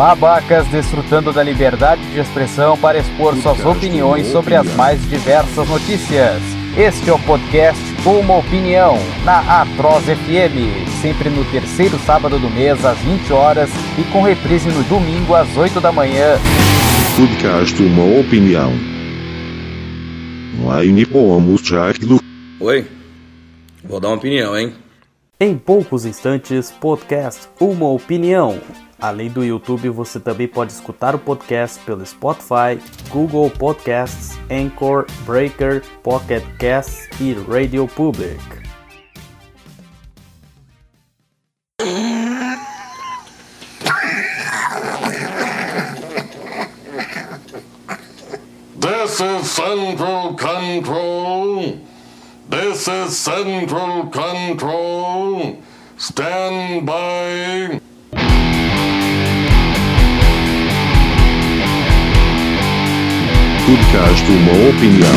Babacas desfrutando da liberdade de expressão para expor suas opiniões sobre as mais diversas notícias. Este é o podcast Uma Opinião, na Atroz FM, sempre no terceiro sábado do mês, às 20 horas, e com reprise no domingo, às 8 da manhã. Podcast Uma Opinião. Oi, vou dar uma opinião, hein? Em poucos instantes, podcast Uma Opinião. Além do YouTube, você também pode escutar o podcast pelo Spotify, Google Podcasts, Anchor, Breaker, Pocket Casts e Radio Public. This is Central Control. This is Central Control. Stand by. Podcast Uma Opinião.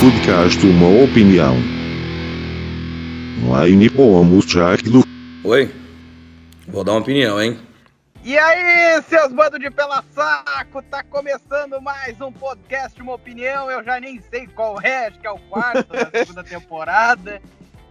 Podcast Uma Opinião. Online pomos do. Oi, vou dar uma opinião, hein? E aí, seus bandos de pela saco, tá começando mais um podcast, uma opinião, eu já nem sei qual é, acho que é o quarto da segunda temporada.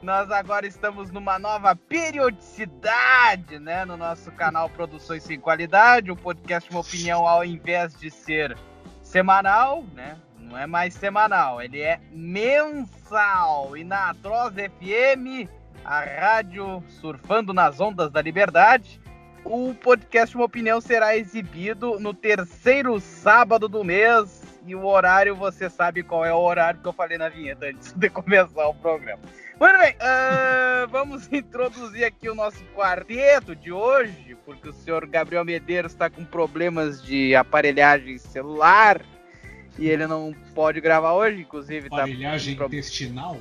Nós agora estamos numa nova periodicidade, né, no nosso canal Produções Sem Qualidade, o podcast, uma opinião, ao invés de ser semanal, né, não é mais semanal, ele é mensal. E na Atroz FM, a rádio surfando nas ondas da liberdade, o podcast Uma Opinião será exibido no terceiro sábado do mês. E o horário, você sabe qual é o horário que eu falei na vinheta antes de começar o programa. Muito bem, uh, vamos introduzir aqui o nosso quarteto de hoje, porque o senhor Gabriel Medeiros está com problemas de aparelhagem celular e ele não pode gravar hoje, inclusive. Aparelhagem tá intestinal?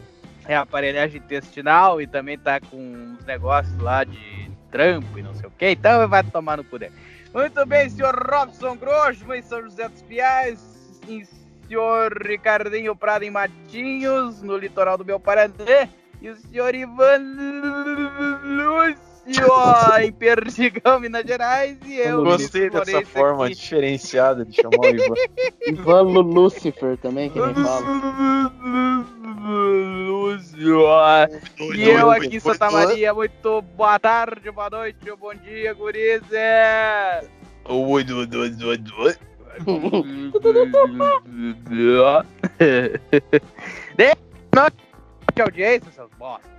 É, aparelhagem intestinal e também tá com uns negócios lá de trampo e não sei o que, então vai tomar no dele. Muito bem, senhor Robson Grosso, em São José dos Piais, senhor Ricardinho Prado em Matinhos, no litoral do meu Paraná, e o senhor Ivan Lúcio em Perdigão, Minas Gerais, e eu, Gostei dessa forma aqui. diferenciada de chamar o Ivan. Ivan Lucifer também, que nem fala. Lúcio. E eu aqui em Santa Maria, muito boa tarde, boa noite, bom dia, gurizes. Oi, oi, oi, oi, oi. De audiência, seus bosta.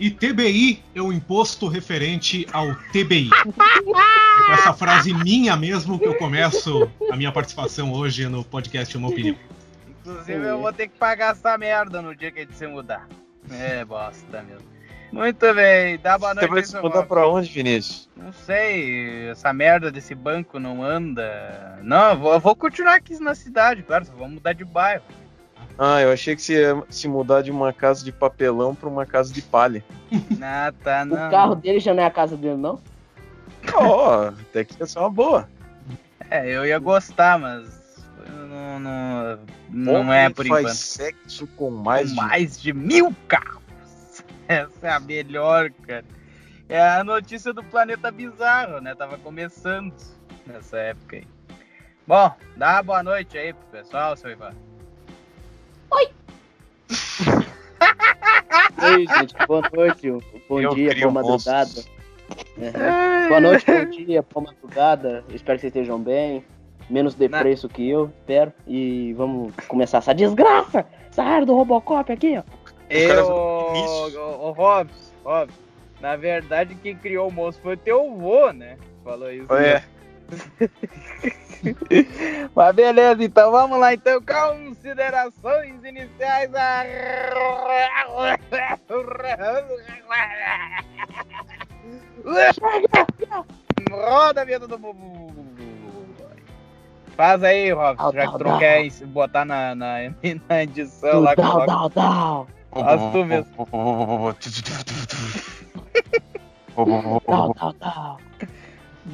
E TBI é o imposto referente ao TBI. é com essa frase minha mesmo que eu começo a minha participação hoje no podcast Uma Opinião. Inclusive, eu vou ter que pagar essa merda no dia que a gente se mudar. É, bosta mesmo. Muito bem, dá boa noite. Você vai se mudar pra onde, Vinícius? Não sei, essa merda desse banco não anda. Não, eu vou, eu vou continuar aqui na cidade, claro, só vou mudar de bairro. Ah, eu achei que você ia se mudar de uma casa de papelão pra uma casa de palha. Ah, tá, não. O carro dele já não é a casa dele, não? Ó, oh, até que ia ser uma boa. É, eu ia gostar, mas não, não, não é por faz enquanto. sexo com mais, com de... mais de mil carros. Essa é a melhor, cara. É a notícia do planeta bizarro, né? Tava começando nessa época aí. Bom, dá uma boa noite aí pro pessoal, seu Ivan. Oi! Oi, gente, boa noite, bom Eu dia, boa madrugada. É. Boa noite, bom dia, boa madrugada. Espero que vocês estejam bem. Menos depresso que eu, espero. E vamos começar essa desgraça! Essa área do Robocop aqui, ó. Eu, o Robson, Robson, na verdade quem criou o monstro foi teu avô, né? Falou isso. É. Mas beleza, então vamos lá então, considerações iniciais. Roda a vida do Bubu. Faz aí, Robson, já que tu não quer botar na, na, na edição lá. Dal, dal, dal. Faz tu mesmo.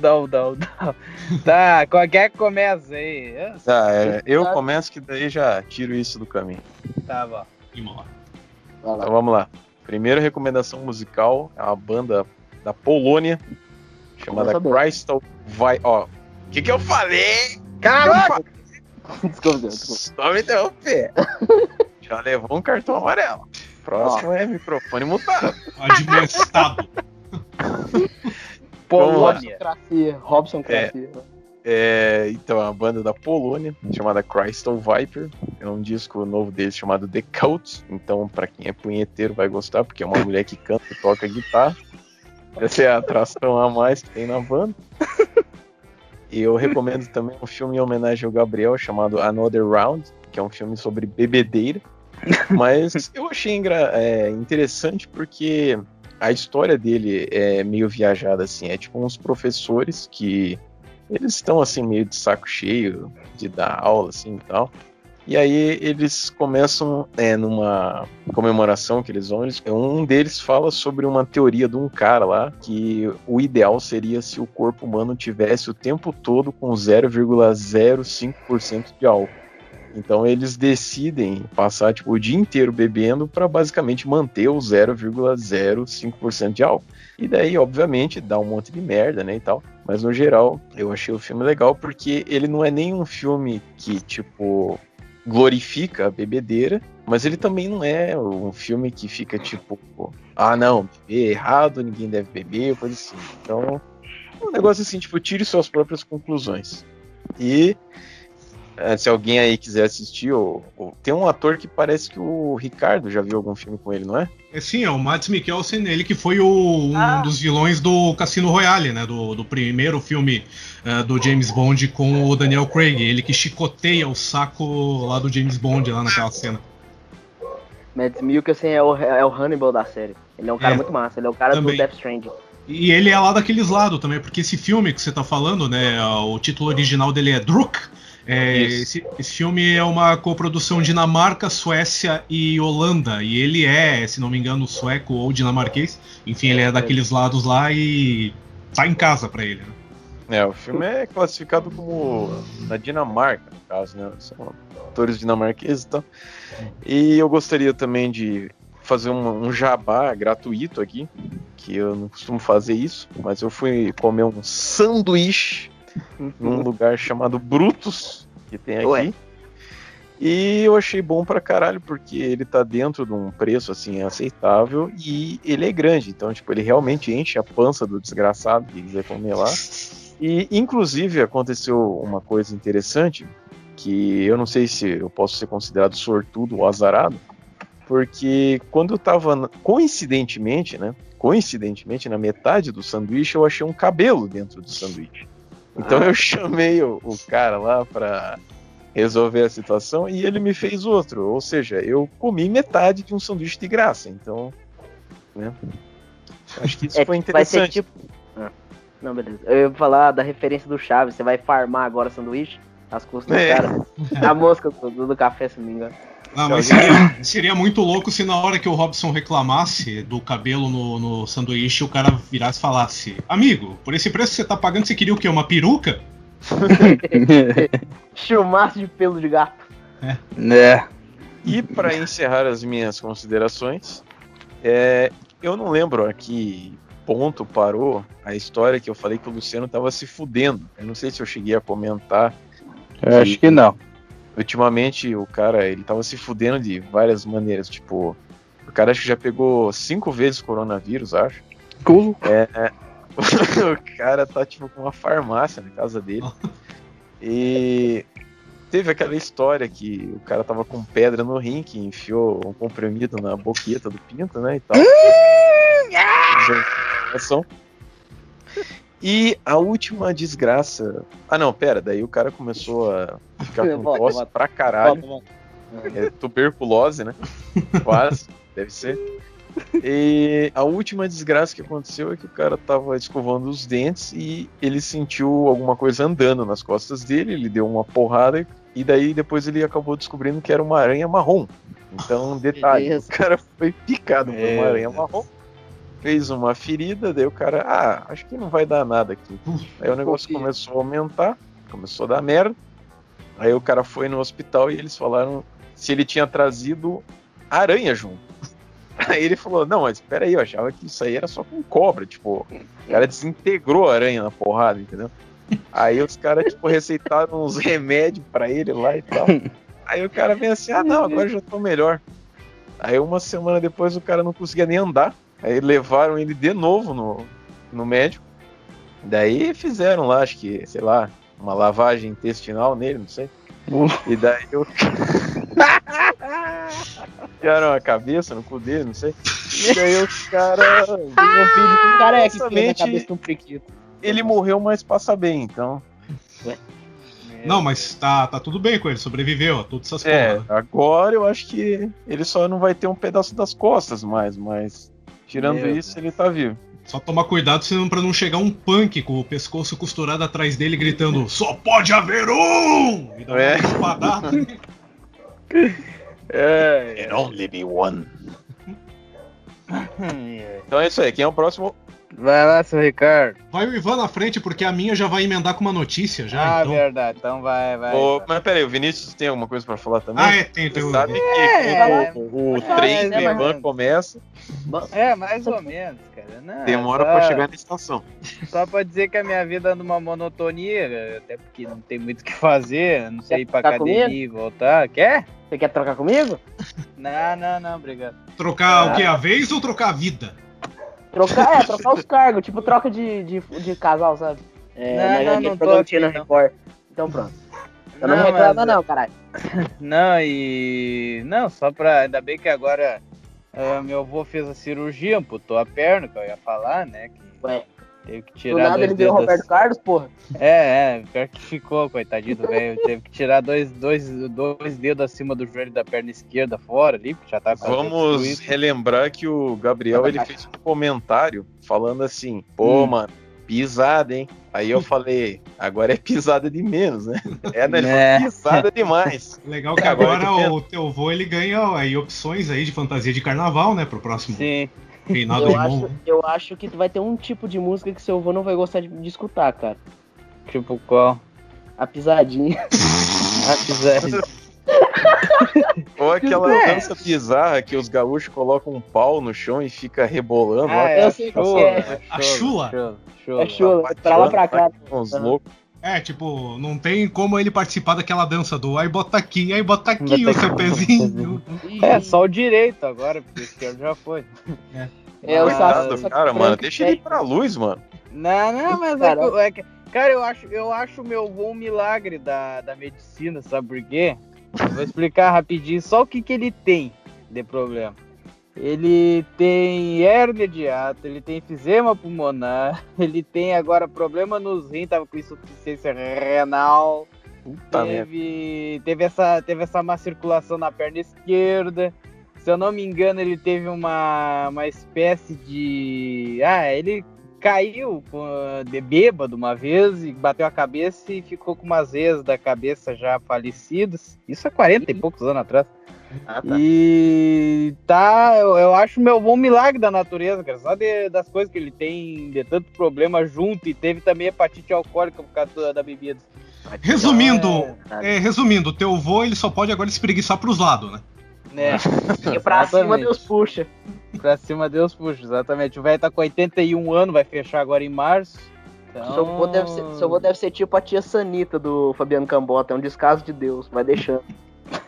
Não, não, não. Tá, qualquer que começa aí. Eu- Tá, é, eu começo que daí já tiro isso do caminho. Tá bom. Vai lá. Então vamos lá. Primeira recomendação musical é uma banda da Polônia chamada. Crystal Vai. Ó, o que, que eu falei? Caraca! Desculpa, Deus, desculpa. Só me interromper. Já levou um cartão amarelo. Próximo é microfone mutado. Admoestado. Polônia. Robson Cracia. É, então, é uma banda da Polônia chamada Crystal Viper. É um disco novo deles chamado The Cult. Então, pra quem é punheteiro, vai gostar, porque é uma mulher que canta e toca guitarra. Essa é a atração a mais que tem na banda. E eu recomendo também um filme em homenagem ao Gabriel chamado Another Round, que é um filme sobre bebedeira. Mas eu achei é, interessante porque a história dele é meio viajada, assim. É tipo uns professores que eles estão assim meio de saco cheio de dar aula assim e tal. E aí eles começam é, numa comemoração que eles vão, eles- um deles fala sobre uma teoria de um cara lá que o ideal seria se o corpo humano tivesse o tempo todo com 0,05% de álcool. Então eles decidem passar tipo, o dia inteiro bebendo para basicamente manter o 0,05% de álcool. E daí, obviamente, dá um monte de merda, né, e tal. Mas no geral, eu achei o filme legal porque ele não é nem um filme que, tipo, glorifica a bebedeira, mas ele também não é um filme que fica tipo, ah, não, beber errado, ninguém deve beber, coisa assim. Então, é um negócio assim, tipo, tire suas próprias conclusões. E eh, se alguém aí quiser assistir, ou, ou- tem um ator que parece que o Ricardo já viu algum filme com ele, não é? É, sim, é o Mads Mikkelsen, ele que foi o- um Ah. dos vilões do Cassino Royale, né? Do, do primeiro filme eh, do James Bond com o Daniel Craig. Ele que chicoteia o saco lá do James Bond, lá naquela cena. Mads Mikkelsen é o, é o Hannibal da série. Ele é um cara É. muito massa, ele é o cara Também. do Death Stranding. E ele é lá daqueles lados também, porque esse filme que você tá falando, né? O título original dele é Druk. É, esse, esse filme é uma coprodução Dinamarca, Suécia e Holanda. E ele é, se não me engano, sueco ou dinamarquês. Enfim, ele é daqueles lados lá e tá em casa pra ele. Né? É, o filme é classificado como na Dinamarca, no caso, né? São atores dinamarqueses e tal. E eu gostaria também de fazer um, um jabá gratuito aqui, que eu não costumo fazer isso, mas eu fui comer um sanduíche num lugar chamado Brutus, que tem aqui. Ué. E eu achei bom pra caralho, porque ele tá dentro de um preço assim aceitável e ele é grande. Então, tipo, ele realmente enche a pança do desgraçado que quiser comer lá. E, inclusive, aconteceu uma coisa interessante, que eu não sei se eu posso ser considerado sortudo ou azarado, porque quando eu tava, coincidentemente, né, coincidentemente, na metade do sanduíche, eu achei um cabelo dentro do sanduíche. Então eu chamei o, o cara lá pra resolver a situação e ele me fez outro, ou seja, eu comi metade de um sanduíche de graça, então, né, acho que isso É, foi vai ser interessante. tipo. Ah, Não, beleza. Eu ia falar da referência do Chaves. Você vai farmar agora sanduíche? As custas É. do cara. A mosca do, do café, se não me engano. Ah, mas seria, seria muito louco se na hora que o Robson reclamasse do cabelo no, no sanduíche, o cara virasse e falasse: Amigo, por esse preço que você tá pagando, você queria o quê? Uma peruca? Chumaço de pelo de gato. Né? E para encerrar as minhas considerações, é, eu não lembro a que ponto parou a história que eu falei que o Luciano tava se fudendo. Eu não sei se eu cheguei a comentar. Eu acho que não. Ultimamente o cara ele tava se fudendo de várias maneiras. Tipo, o cara acho que já pegou cinco vezes coronavírus, acho. É, o cara tá tipo com uma farmácia na casa dele. E teve aquela história que o cara tava com pedra no rim, que enfiou um comprimido na boqueta do pinto, né? E tal. E a última desgraça. Ah não, pera, daí o cara começou a ficar com tosse pra caralho. É tuberculose, né? Quase, deve ser. E a última desgraça que aconteceu é que o cara tava escovando os dentes e ele sentiu alguma coisa andando nas costas dele, ele deu uma porrada e daí depois ele acabou descobrindo que era uma aranha marrom. Então, detalhe, Beleza. o cara foi picado por uma aranha marrom fez uma ferida, daí o cara, ah, acho que não vai dar nada aqui. Aí o negócio começou a aumentar, começou a dar merda. Aí o cara foi no hospital e eles falaram se ele tinha trazido aranha junto. Aí ele falou, não, mas espera aí, eu achava que isso aí era só com cobra, tipo, o cara desintegrou a aranha na porrada, entendeu? Aí os caras, tipo, receitaram uns remédios pra ele lá e tal. Aí o cara vem assim, ah não, agora já tô melhor. Aí uma semana depois o cara não conseguia nem andar. Aí levaram ele de novo no, no médico. Daí fizeram lá, acho que, sei lá, uma lavagem intestinal nele, não sei. E daí o Tiraram a cabeça no cu dele, não sei. E daí o cara. Um com um careca cabeça um priquito. Ele morreu, mas passa bem, então. Não, mas tá, tá tudo bem com ele, sobreviveu a todas essas É, porras. agora eu acho que ele só não vai ter um pedaço das costas mais, mas. Tirando Meu isso, ele tá vivo. Só tomar cuidado senão pra não chegar um punk com o pescoço costurado atrás dele gritando Só pode haver um! E dar É. uma espadada. É. only be one. Então é isso aí. Quem é o próximo? Vai lá, seu Ricardo. Vai o Ivan na frente, porque a minha já vai emendar com uma notícia já. ah, então... verdade. Então vai, vai. Ô, mas peraí, o Vinícius tem alguma coisa pra falar também? Ah, é, tem, tem sabe que É, o, o trem do Ivan começa, É, mais ou menos, cara. Não, demora só, pra chegar na estação. Só pra dizer que a minha vida anda uma monotonia, até porque não tem muito o que fazer, não sei ir pra academia e voltar. Quer? Você quer trocar comigo? Não, não, não, obrigado. Trocar o que? A vez ou trocar a vida? Trocar, é, trocar os cargos, tipo troca de, de, de casal, sabe? É, Não, não, não tô programa que tinha no não. Record. Então pronto. Eu não, Não, reclama mas- não, caralho. Não, e. Não, só pra. Ainda bem que agora ah, meu avô fez a cirurgia, amputou a perna, que eu ia falar, né? Que Ué, teve que do tirar nada dois ele virou dedos. Roberto Carlos, porra. É, é, pior que ficou, coitadinho do velho. Teve que tirar dois, dois, dois dedos acima do joelho da perna esquerda fora ali, porque já quase Vamos relembrar que o Gabriel ele fez um comentário falando assim: pô, Hum. mano, pisada, hein? Aí eu falei: agora é pisada de menos, né? É, né? Ele É. pisada demais. Legal que Agora agora o teu vô ele ganha aí opções aí de fantasia de carnaval, né? Pro próximo Sim. Eu acho, eu acho que vai ter um tipo de música que seu avô não vai gostar de, de escutar, cara. Tipo qual? A pisadinha. A pisadinha. Ou aquela É. dança bizarra que os gaúchos colocam um pau no chão e fica rebolando. Ah, é eu a sei que é A chula? Chula, chula. É chula, pra lá pra cá. Uns loucos. É, tipo, não tem como ele participar daquela dança do ai bota aqui, ai bota aqui Bota o seu pezinho. É, só o direito agora, porque o esquerdo já foi. É, o Mas- Saci- Coitado, só cara, mano, deixa ele ir pra luz, mano. Não, não, mas é é que- cara, eu acho, eu acho meu um milagre da, da medicina, sabe por quê? Eu vou explicar rapidinho só o que, que ele tem de problema. Ele tem hérnia de hiato, ele tem enfisema pulmonar, ele tem agora problema nos rins, tava com insuficiência renal, Puta teve, teve, essa, teve essa má circulação na perna esquerda. Se eu não me engano, ele teve uma, uma espécie de. Ah, ele caiu de bêbado uma vez e bateu a cabeça e ficou com umas vezes da cabeça já falecidas. Isso há 40 e poucos anos atrás. Ah, tá. E tá, eu, eu acho meu bom milagre da natureza, cara. Só de- das coisas que ele tem, de tanto problema junto, e teve também hepatite alcoólica por causa da- da bebida. Resumindo, Então, é, resumindo, o teu vô ele só pode agora espreguiçar pros lados, né? Né? E pra cima. Deus puxa. Pra cima Deus puxa, exatamente. O velho tá com 81 anos, vai fechar agora em março. Então... Seu avô deve ser, seu avô deve ser tipo a tia Sanita do Fabiano Cambota, é um descaso de Deus. Vai deixando.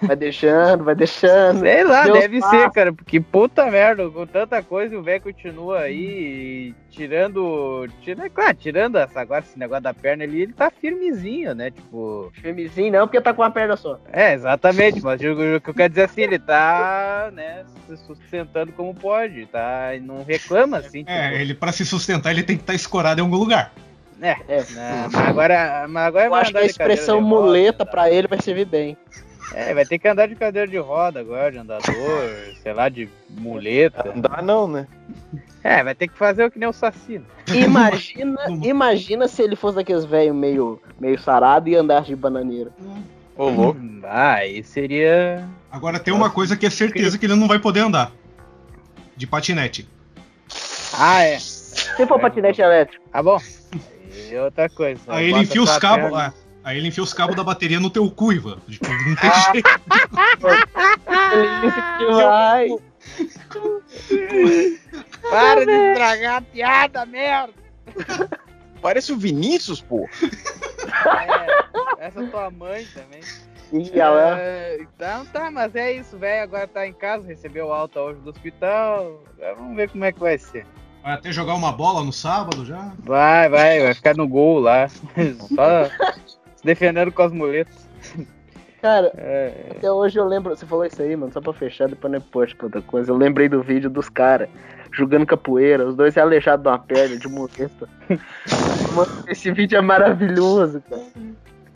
Vai deixando, vai deixando. Sei lá, Deus deve passa. ser, cara, porque puta merda, com tanta coisa o velho continua aí tirando. Tira, claro, tirando essa, agora esse negócio da perna ali, ele tá firmezinho, né? Tipo. Firmezinho não, porque tá com uma perna só. É, exatamente, mas o que eu quero dizer assim, ele tá, né, se sustentando como pode, tá? E não reclama assim, tipo, É, ele pra se sustentar ele tem que estar escorado em algum lugar. é, É. né, mas agora, mas agora Eu acho que a expressão muleta andar- pra ele vai servir bem. É, vai ter que andar de cadeira de roda agora, de andador, sei lá, de muleta. Não dá não, né? É, vai ter que fazer o que nem o Saci. né? Imagina, imagina se ele fosse daqueles velhos meio, meio sarado e andasse de bananeira. Ô, louco. Ah, aí seria. Agora tem uma coisa que é certeza que ele não vai poder andar. De patinete. Ah, é. Se for patinete elétrico. Tá bom. E outra coisa. Aí ele enfia os cabos. perna- ah, Aí ele enfia os cabos da bateria no teu cu, Ivan. Tipo, não tem Ah. jeito. Ai, Para de estragar a piada, merda! Parece o Vinícius, pô. É, essa é tua mãe também. Ih, ela- É, então tá, mas é isso, velho. Agora tá em casa, recebeu alta hoje do hospital. Agora Vamos ver como é que vai ser. Vai até jogar uma bola no sábado já. Vai, vai, vai ficar no gol lá. Só se defendendo com as muletas. Cara, É, até hoje eu lembro. Você falou isso aí, mano, só pra fechar, depois não é post pra outra coisa. Eu lembrei do vídeo dos caras jogando capoeira, os dois aleijados de uma perna, de muleta. Mano, esse vídeo é maravilhoso, cara.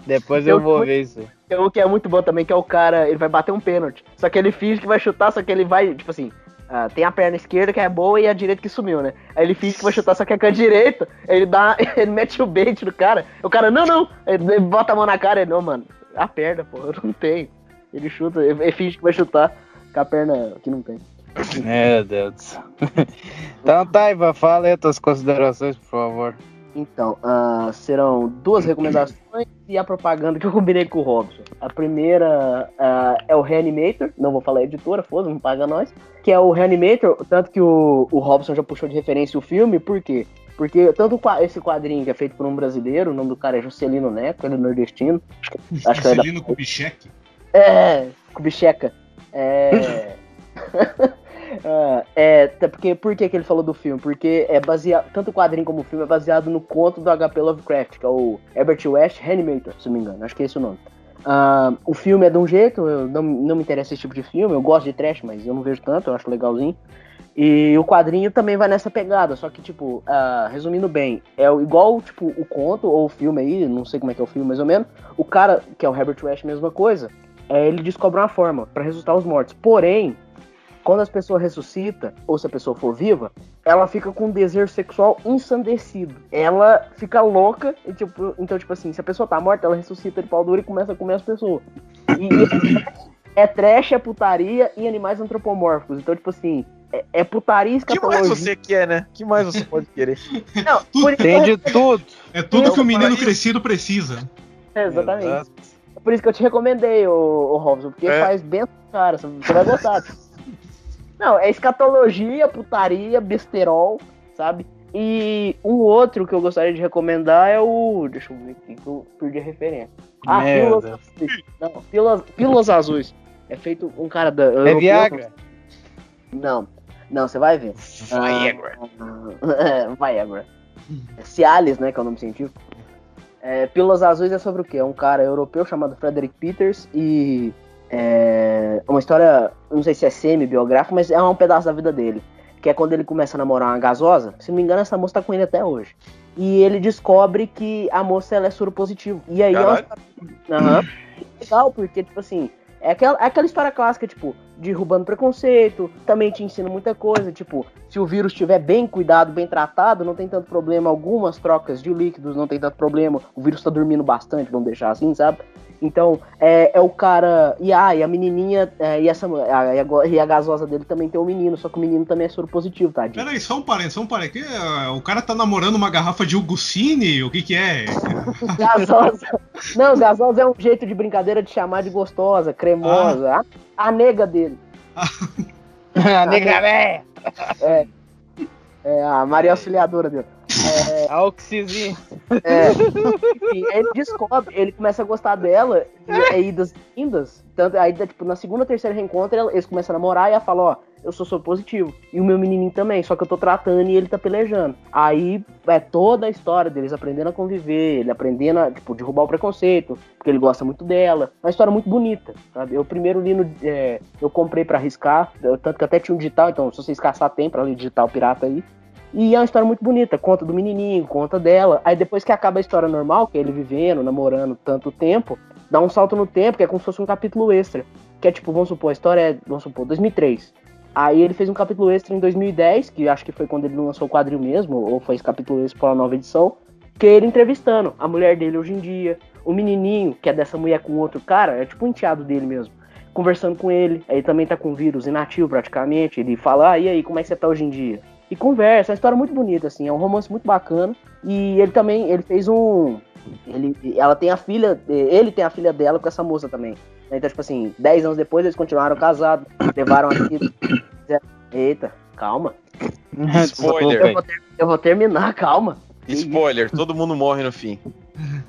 depois eu Eu vou ver isso. Um que é muito bom também, que é o cara, ele vai bater um pênalti. Só que ele finge que vai chutar, só que ele vai, tipo assim, ah, tem a perna esquerda que é boa e a direita que sumiu, né? Aí ele finge que vai chutar, só que é com a direita, ele dá, ele mete o bait no cara. O cara, não, não, ele, bota a mão na cara, ele, não, mano, a perna, pô, eu não tenho. Ele chuta, ele, finge que vai chutar com a perna que não tem. Meu Deus. Então tá, Ivan, fala aí as tuas considerações, por favor. Então, ah, serão duas recomendações e a propaganda que eu combinei com o Robson. A primeira ah, é o Reanimator, não vou falar editora, foda, não paga nós. Que é o Reanimator, tanto que o, o Robson já puxou de referência o filme, por quê? Porque tanto esse quadrinho que é feito por um brasileiro, o nome do cara é Juscelino Neco, ele é nordestino. Acho é da Celino Kubitschek. é, Kubicheka. É. Ah, é, até porque, por que, que ele falou do filme? Porque é baseado, tanto o quadrinho como o filme é baseado no conto do HP Lovecraft, que é o Herbert West Reanimator, se não me engano, acho que é esse o nome. Ah, o filme é de um jeito, eu não, não me interessa esse tipo de filme, eu gosto de trash, mas eu não vejo tanto, eu acho legalzinho. E o quadrinho também vai nessa pegada, só que, tipo, ah, resumindo bem, é igual, tipo, o conto ou o filme aí, não sei como é que é o filme mais ou menos, o cara, que é o Herbert West, mesma coisa, é, ele descobre uma forma pra ressuscitar os mortos. Porém, quando as pessoas ressuscitam, ou se a pessoa for viva, ela fica com um desejo sexual ensandecido. Ela fica louca, e, tipo, então, tipo assim, se a pessoa tá morta, ela ressuscita de pau duro e começa a comer as pessoas. E, é trash, é putaria e animais antropomórficos. Então, tipo assim, é, é putaria e O que mais você quer, né? O que mais você pode querer? Não, por Tem de tudo. É tudo que o menino paraíso. crescido precisa. É, exatamente. Exato. É por isso que eu te recomendei, o, o Robson, porque É. faz bem cara, você você vai gostar. Não, é escatologia, putaria, besterol, sabe? E um outro que eu gostaria de recomendar é o. Deixa eu ver aqui que eu perdi a referência. Ah, Meu Pílulas. Azuis. Não, Pílulas, Pílulas Azuis. É feito um cara da. É. Viagra. Não, não, você vai ver. Viagra. Ah, Viagra. É Cialis, né, que é o nome científico. É, Pílulas Azuis é sobre o quê? É um cara europeu chamado Frederick Peters e é uma história, não sei se é semi-biográfica, mas é um pedaço da vida dele. Que é quando ele começa a namorar uma gasosa. Se não me engano, essa moça tá com ele até hoje. E ele descobre que a moça ela é soro positivo. E aí é uma Caralho. Aham. Legal, porque, tipo assim, é aquela, é aquela história clássica, tipo, derrubando preconceito, também te ensina muita coisa, tipo, se o vírus estiver bem cuidado, bem tratado, não tem tanto problema, algumas trocas de líquidos não tem tanto problema, o vírus tá dormindo bastante, vamos deixar assim, sabe? Então, é, é o cara. E, ah, e a menininha. é, e, essa, a, e, a, e a gasosa dele também tem um menino, só que o menino também é soro positivo, tadinho. Peraí, só um parênteses, só um parênteses. Ah, o cara tá namorando uma garrafa de Ugucine? O que que é? Gasosa. Não, gasosa é um jeito de brincadeira de chamar de gostosa, cremosa. A, a nega dele. A negra véia. É a Maria Auxiliadora dele. A oxizinha. É. Enfim, ele descobre, ele começa a gostar dela, e é idas vindas. Tanto, aí, tipo, na segunda, terceira reencontro, eles começam a namorar e ela fala, ó, eu sou soro positivo. E o meu menininho também, só que eu tô tratando e ele tá pelejando. Aí é toda a história deles aprendendo a conviver, ele aprendendo a, tipo, derrubar o preconceito, porque ele gosta muito dela. Uma história muito bonita, sabe? Eu primeiro li no. é, eu comprei pra arriscar, tanto que até tinha um digital, então se vocês caçar tem pra ler digital pirata aí. E é uma história muito bonita, conta do menininho, conta dela. Aí depois que acaba a história normal, que é ele vivendo, namorando tanto tempo, dá um salto no tempo, que é como se fosse um capítulo extra. Que é tipo, vamos supor, a história é, vamos supor, 2003. Aí ele fez um capítulo extra em 2010, que acho que foi quando ele lançou o quadril mesmo, ou foi esse capítulo extra para uma nova edição, que é ele entrevistando a mulher dele hoje em dia, o menininho, que é dessa mulher com outro cara, é tipo um enteado dele mesmo, conversando com ele. Aí também tá com vírus inativo praticamente, ele fala, ah, e aí, como é que você tá hoje em dia? E conversa. É uma história muito bonita, assim, é um romance muito bacana. E ele também, ele fez um. Ele, ela tem a filha, ele tem a filha dela com essa moça também. Então, tipo assim, 10 anos depois eles continuaram casados, levaram a filha. Eita, calma. Eu Spoiler. vou, ter- eu vou terminar, calma. Spoiler, todo mundo morre no fim.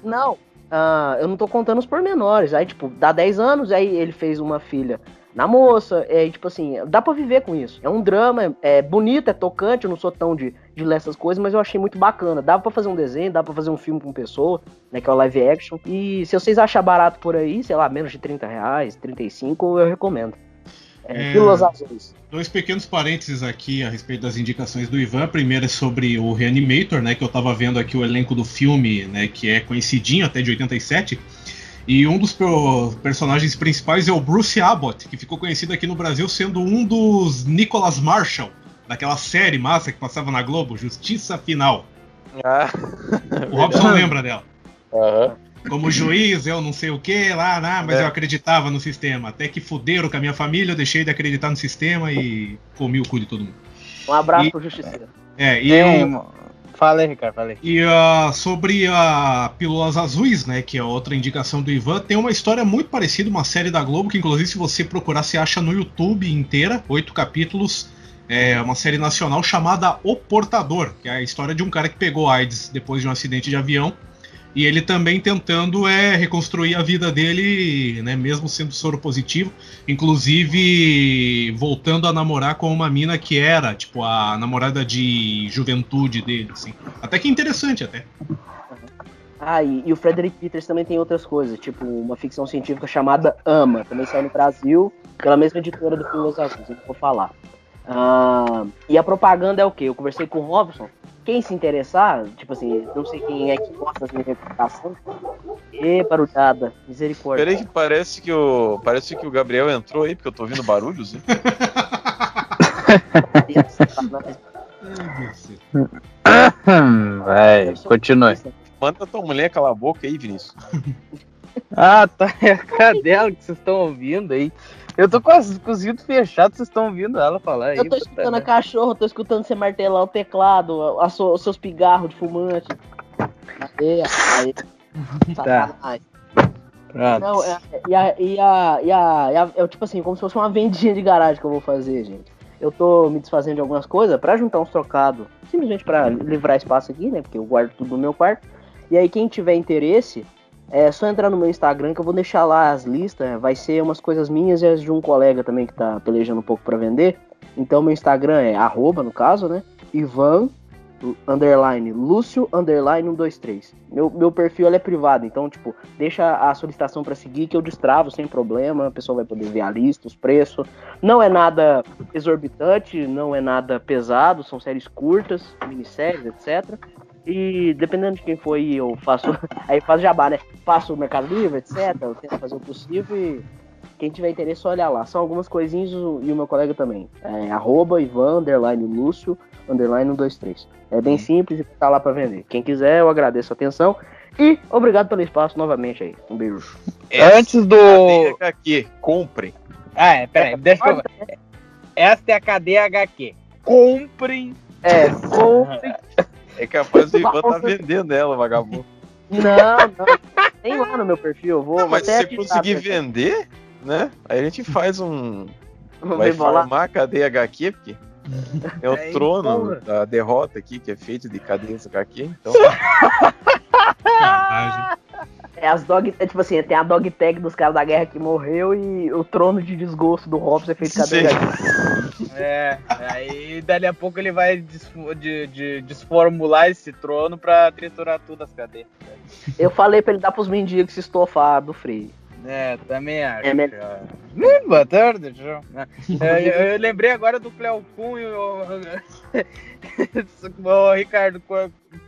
Não, ah, eu não tô contando os pormenores. Aí, tipo, dá 10 anos, aí ele fez uma filha na moça. É, tipo assim, dá pra viver com isso. É um drama, é, bonito, é tocante. Eu não sou tão de, de ler essas coisas, mas eu achei muito bacana. Dava pra fazer um desenho, dava pra fazer um filme com pessoa, né? Que é o live action. E se vocês acharem barato por aí, sei lá, menos de 30 reais, 35, eu recomendo. É, É. Dois pequenos parênteses aqui a respeito das indicações do Ivan. A primeira é sobre o Reanimator, né? Que eu tava vendo aqui o elenco do filme, né? Que é conhecidinho até de 87. E um dos personagens principais é o Bruce Abbott, que ficou conhecido aqui no Brasil sendo um dos Nicholas Marshall, daquela série massa que passava na Globo, Justiça Final. Ah, O Robson lembra dela. aham. Como juiz, eu não sei o que lá, né, mas É. eu acreditava no sistema. Até que fuderam com a minha família, eu deixei de acreditar no sistema e comi o cu de todo mundo. Um abraço E- pro Justiceiro. É, e, Tem um... Fala aí, Ricardo, fala aí. e ah, sobre a Pílulas Azuis, né, que é outra indicação do Ivan, tem uma história muito parecida, uma série da Globo, que inclusive se você procurar, você acha no YouTube inteira, oito capítulos. É uma série nacional chamada O Portador, que é a história de um cara que pegou AIDS depois de um acidente de avião. E ele também tentando é, reconstruir a vida dele, né, mesmo sendo soro positivo, inclusive voltando a namorar com uma mina que era, tipo, a namorada de juventude dele, assim. Até que interessante, até. Ah, e, e o Frederick Peters também tem outras coisas, tipo uma ficção científica chamada Ama, também saiu no Brasil, pela mesma editora do Pílulas Azuis, eu não vou falar. Ah, e a propaganda é o quê? Eu conversei com o Robson, quem se interessar, tipo assim, não sei quem é que gosta da minha reputação, e barulhada, misericórdia. Peraí que parece que o. Parece que o Gabriel entrou aí, porque eu tô ouvindo barulhos. hein? Vai, continue. Manda tua mulher calar a boca aí, Vinícius. Ah, tá. É a cadela que vocês estão ouvindo aí. Eu tô com, as, com os vidros fechados, vocês estão ouvindo ela falar aí. Eu tô puta escutando a merda. cachorro, tô escutando você martelar o teclado, a sua- os seus pigarros de fumante. Aí, aí. Sacanagem. Pronto. Não, é, e a, e a, e a, e a- é tipo assim, como se fosse uma vendinha de garagem que eu vou fazer, gente. Eu tô me desfazendo de algumas coisas pra juntar uns trocados, simplesmente pra livrar espaço aqui, né? Porque eu guardo tudo no meu quarto. E aí, quem tiver interesse, é só entrar no meu Instagram que eu vou deixar lá as listas. Vai ser umas coisas minhas e as de um colega também que tá pelejando um pouco pra vender. Então, meu Instagram é arroba, no caso, né? Ivan underline Lúcio underline 123. Meu, meu perfil é privado, então, tipo, deixa a solicitação pra seguir que eu destravo sem problema. A pessoa vai poder ver a lista, os preços. Não é nada exorbitante, não é nada pesado, são séries curtas, minisséries, etc. E dependendo de quem for aí, eu faço. Aí faço jabá, né? Faço o Mercado Livre, etc. Eu tento fazer o possível e quem tiver interesse, olha lá. São algumas coisinhas e o meu colega também. É arroba Ivan, underline Lúcio, underline 123. É bem simples e tá lá pra vender. Quem quiser, eu agradeço a atenção. E obrigado pelo espaço novamente aí. Um beijo. Antes do. HQ, compre. Ah, é, peraí, deixa eu. Esta é a cadeia HQ. Comprem. É, compre. É capaz do Ivan tá vendendo ela, vagabundo. Não, não. Tem lá no meu perfil. eu Vou, Não, mas se você conseguir vender, né? Aí a gente faz um. Vai lá. formar a cadeia HQ, porque é o É, trono da derrota aqui, que é feito de cadeias HQ. Então, Sacanagem. É as dog. É tipo assim, tem a dog tag dos caras da guerra que morreu e o trono de desgosto do Robson é feito cadeia. É, aí dali a pouco ele vai de- de- desformular esse trono pra triturar tudo as cadeias. Eu falei pra ele dar pros mendigos se estofar do freio. É, também acho. É, né? Hum, boa tarde, João. É, eu, eu lembrei agora do Cleo Kuhn e o, o Ricardo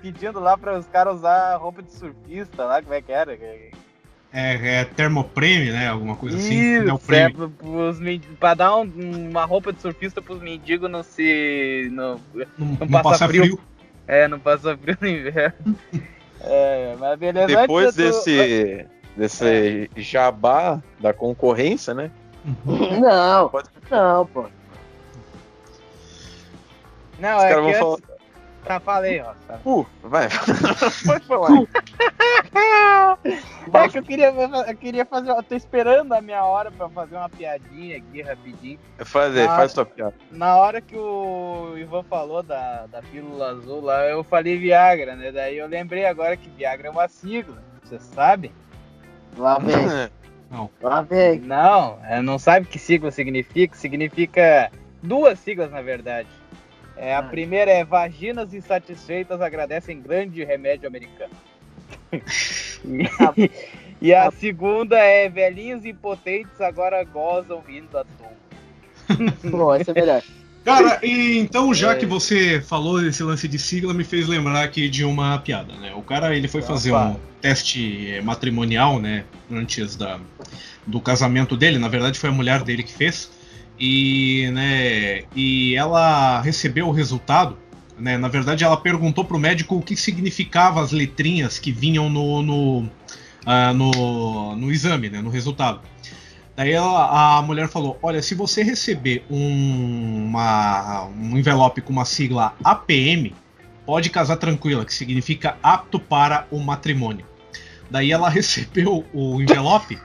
pedindo lá para os caras usar roupa de surfista lá, como é que era? É, é termopreme, né? Alguma coisa assim. Isso, é, pros pra dar um- uma roupa de surfista pros mendigos não se. Não, Não, não não passa passa frio. frio. é, não passa frio no inverno. É, mas beleza. depois eu tô- desse, desse jabá da concorrência, né? Não, Pode- não, pô. Não, Os é que vão antes... Tá, falei, ó. Tá. Uh, vai. Pode falar. É que eu queria, eu queria fazer. Eu tô esperando a minha hora pra fazer uma piadinha aqui rapidinho. Faz aí, Ah. faz tua piada. Na hora que o Ivan falou da, da pílula azul lá, eu falei Viagra, né? Daí eu lembrei agora que Viagra é uma sigla. Você sabe? Lá vem, Não. lá vem. Não, é, não sabe que sigla significa? Significa duas siglas, na verdade. É, a Ah. primeira é vaginas insatisfeitas agradecem grande remédio americano. e, e a segunda é velhinhos impotentes agora gozam rindo à toa. Bom, esse é melhor. Cara, e então já É. que você falou desse lance de sigla, me fez lembrar aqui de uma piada, né? O cara ele foi Opa. fazer um teste eh, matrimonial, né? Antes da, do casamento dele, na verdade foi a mulher dele que fez. E, né, e ela recebeu o resultado. Né, na verdade, ela perguntou pro médico o que significava as letrinhas que vinham no, no, ah, no, no exame, né, no resultado. Daí ela- a mulher falou: Olha, se você receber um, uma- um envelope com uma sigla APM, pode casar tranquila, que significa apto para o matrimônio. Daí ela recebeu o envelope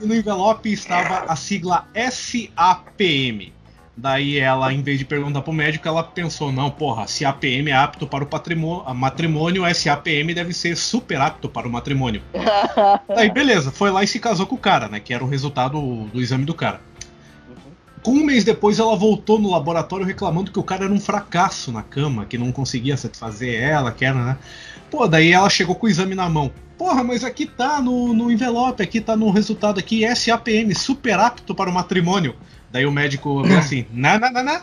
e no envelope estava a sigla SAPM. Daí ela, em vez de perguntar pro médico, ela pensou: não, porra, se APM é apto para o matrimônio, SAPM deve ser super apto para o matrimônio. Aí, beleza, foi lá e se casou com o cara, né? Que era o resultado do exame do cara. Com um mês depois, ela voltou no laboratório reclamando que o cara era um fracasso na cama, que não conseguia satisfazer ela, que era, né? Pô, daí ela chegou com o exame na mão. Porra, mas aqui tá no, no envelope, aqui tá no resultado aqui, SAPM, super apto para o matrimônio. Daí o médico veio assim, não, não, não, não.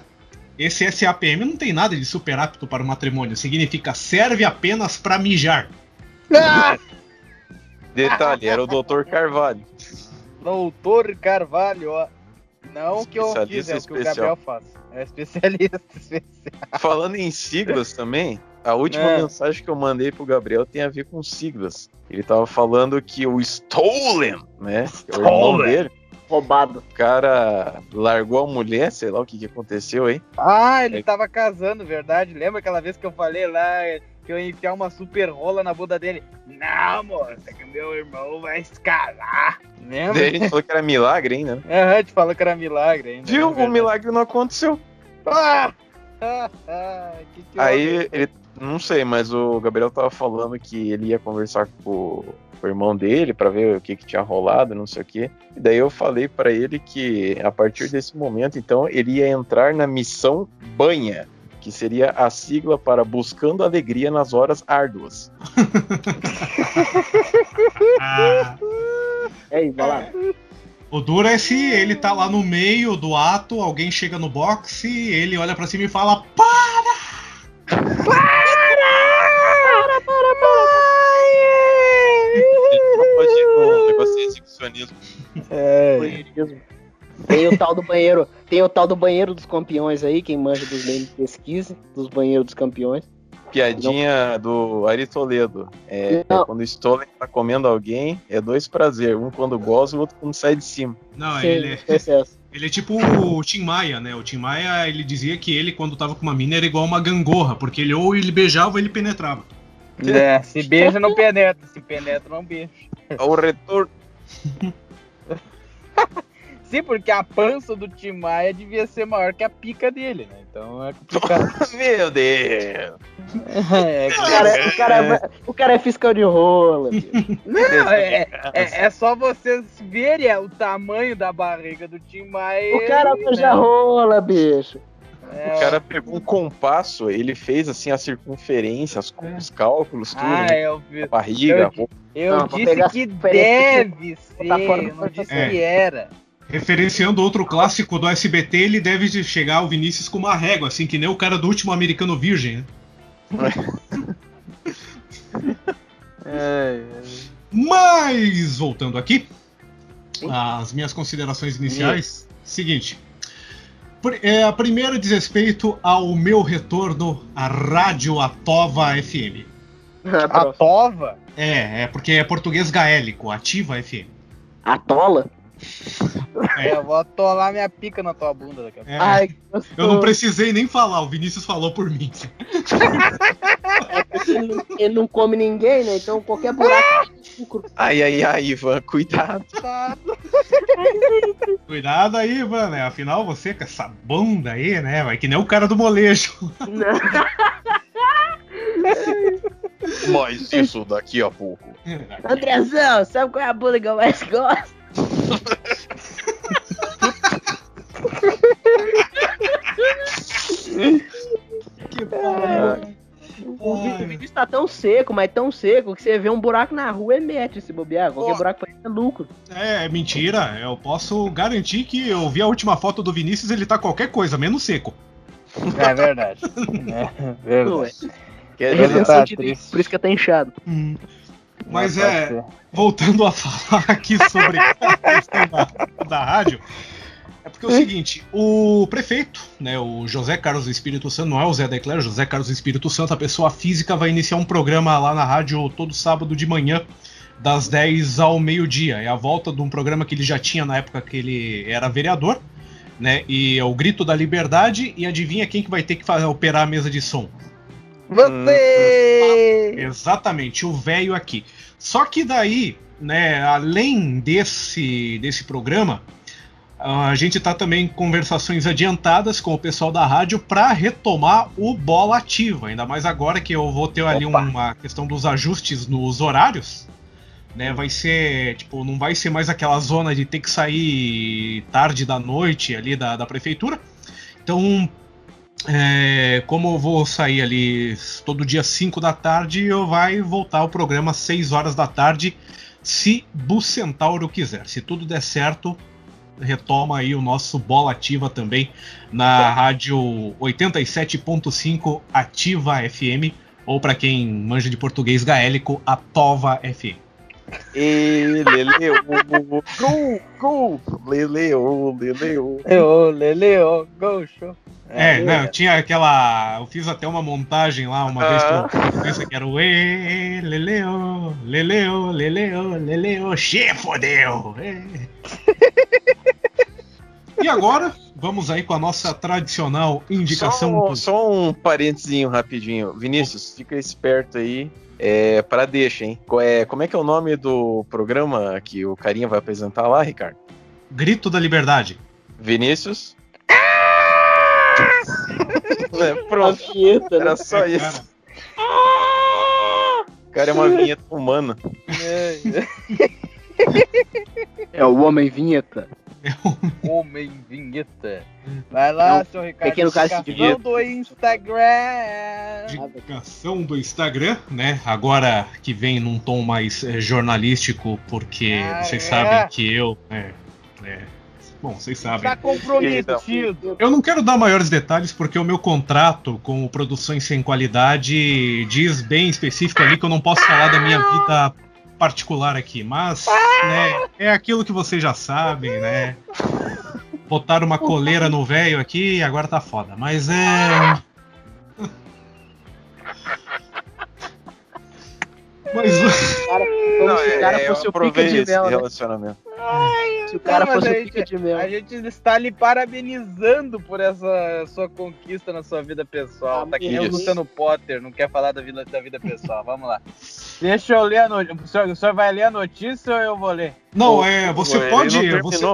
Esse SAPM não tem nada de super apto para o matrimônio, significa serve apenas para mijar. Detalhe, era o Dr. Carvalho. Doutor Carvalho, ó. Não o que eu fiz, é o que o. Gabriel faz. É especialista especial. Falando em siglas também, a última É. mensagem que eu mandei pro Gabriel tem a ver com siglas. Ele tava falando que o Stolen, né? que é o irmão Stolen. dele, Roubado. o cara largou a mulher, sei lá o que, que aconteceu aí. Ah, ele É. tava casando, verdade. Lembra aquela vez que eu falei lá que eu ia enfiar uma super rola na bunda dele? Não, moça, que meu irmão vai se casar. Lembra? Daí a gente falou que era milagre ainda, né? Aham, a gente falou que era milagre ainda. Viu? é O milagre não aconteceu. Ah! Ah, ah, que que Aí ele, não sei, mas o Gabriel tava falando que ele ia conversar com o, irmão dele pra ver o que, que tinha rolado, não sei o quê. E daí eu falei pra ele que a partir desse momento, então, ele ia entrar na missão Banha, que seria a sigla para Buscando Alegria nas Horas Árduas. Ah, É isso, vai lá. o duro é se ele tá lá no meio do ato, alguém chega no boxe, ele olha pra cima e fala: Para! Ele pode ir no negócio de exibicionismo. É, Banheirismo. Tem o tal do banheiro, tem o tal do banheiro dos campeões aí, quem manja dos memes pesquise, dos banheiros dos campeões. Piadinha do Ari Toledo. É, Não. quando o Stolen tá comendo alguém, é dois prazer. Um quando goza, o outro quando sai de cima. Não, Sim, ele é, processo. ele é tipo o Tim Maia, né? O Tim Maia, ele dizia que ele, quando tava com uma mina, era igual uma gangorra, porque ele ou ele beijava ou ele penetrava. É, se beija não penetra, se penetra não beija. O retorno. Sim, porque a pança do Tim Maia devia ser maior que a pica dele, né? Então é complicado. Meu Deus! é, O cara, o, cara, o cara é fiscal de rola. bicho. Não, é, é, é só vocês verem é, o tamanho da barriga do Tim Maia. O cara né? manja rola, bicho. É, O cara pegou um compasso, ele fez assim a circunferência, as- os cálculos, tudo, Ah, né? eu vi. a barriga, eu-. Eu Não, disse que deve ser, eu não disse É. que era. Referenciando outro clássico do SBT, ele deve de chegar ao Vinícius com uma régua, assim, que nem o cara do último americano virgem, né? Mas, voltando aqui, as minhas considerações iniciais, seguinte. É, a primeira diz respeito ao meu retorno à Rádio Atova FM. A Tova? É, é porque é português gaélico, Ativa FM. A tola? É. Eu vou atolar minha pica na tua bunda daqui a pouco. É, Ai, eu não precisei nem falar, o Vinícius falou por mim. ele, não, ele não come ninguém, né? Então qualquer buraco. Ai, ai, ai, Ivan, cuidado. Cuidado aí, mano. né? Afinal, você com essa bunda aí, né? Vai que nem o cara do molejo. Mas isso daqui a pouco. Andrezão, sabe qual é a bunda que eu mais gosto? Que pariu. O vídeo está tão seco, mas tão seco, que você vê um buraco na rua e mete se bobear. Qualquer buraco pra ele é lucro. É, é mentira. Eu posso garantir que eu vi a última foto do Vinícius, ele tá qualquer coisa, menos seco. É verdade. É é. verdade. Ele dizer, tá triste. por isso que tá inchado. Mas é, voltando a falar aqui sobre a questão da, da rádio, é porque é o seguinte, o prefeito, né, o José Carlos Espírito Santo, não é o Zé Declaro, José Carlos Espírito Santo, a pessoa física vai iniciar um programa lá na rádio todo sábado de manhã, das 10 ao meio-dia. É a volta de um programa que ele já tinha na época que ele era vereador, né, e é o Grito da Liberdade, e adivinha quem que vai ter que fazer, operar a mesa de som? Você! Exatamente, o velho aqui. Só que daí, né, além desse, desse programa, a gente tá também em conversações adiantadas com o pessoal da rádio para retomar o Bola Ativa. Ainda mais agora que eu vou ter ali Opa. uma questão dos ajustes nos horários. Né, vai ser, tipo, não vai ser mais aquela zona de ter que sair tarde da noite ali da, da prefeitura. Então, é, como eu vou sair ali todo dia 5 da tarde, eu vai voltar o programa às 6 horas da tarde, se Bucentauro quiser. Se tudo der certo, retoma aí o nosso Bola Ativa também na rádio 87.5 Ativa FM, ou para quem manja de português gaélico, a Tova FM. E leleu, gol, gol, leleu, leleu. Eu, Lele, ô, go show. É, né, eu tinha aquela. Eu fiz até uma montagem lá uma vez Ah. que eu pensa que era o E, Leleo, Leleo, Leleo, Leleo, che fodeu! é. E agora, vamos aí com a nossa tradicional indicação. Só, só um parentezinho rapidinho. Vinícius, fica esperto aí. É, pra deixa, hein? É, como é que é o nome do programa que o carinha vai apresentar lá, Ricardo? Grito da Liberdade. Vinícius? É, A pronto, vinheta, né? era só É, isso. O cara é uma vinheta humana. É o Homem Vinheta. Homem vinheta. Vai lá, É um seu Ricardo. pequeno caso do Instagram. Indicação do Instagram, né? Agora que vem num tom mais eh, jornalístico, porque Ah, vocês é? sabem que eu. É, é, bom, vocês sabem. Tá comprometido. Eu não quero dar maiores detalhes porque o meu contrato com o Produções Sem Qualidade diz bem específico ali que eu não posso falar da minha vida particular aqui, mas né, é aquilo que vocês já sabem, né? Botaram uma coleira no velho aqui e agora tá foda. Mas é. Mas Como Não, se o é, cara é, fosse eu o pica aprovei de esse mel, né? relacionamento. Se o cara Não, fosse o pica gente- de mel. A gente está lhe parabenizando por essa sua conquista na sua vida pessoal. Tá aqui nem o. Luciano Potter, não quer falar da vida, da vida pessoal. Vamos lá. Deixa eu ler a notícia. O senhor, o senhor vai ler a notícia ou eu vou ler? não, é. Você pode. Você.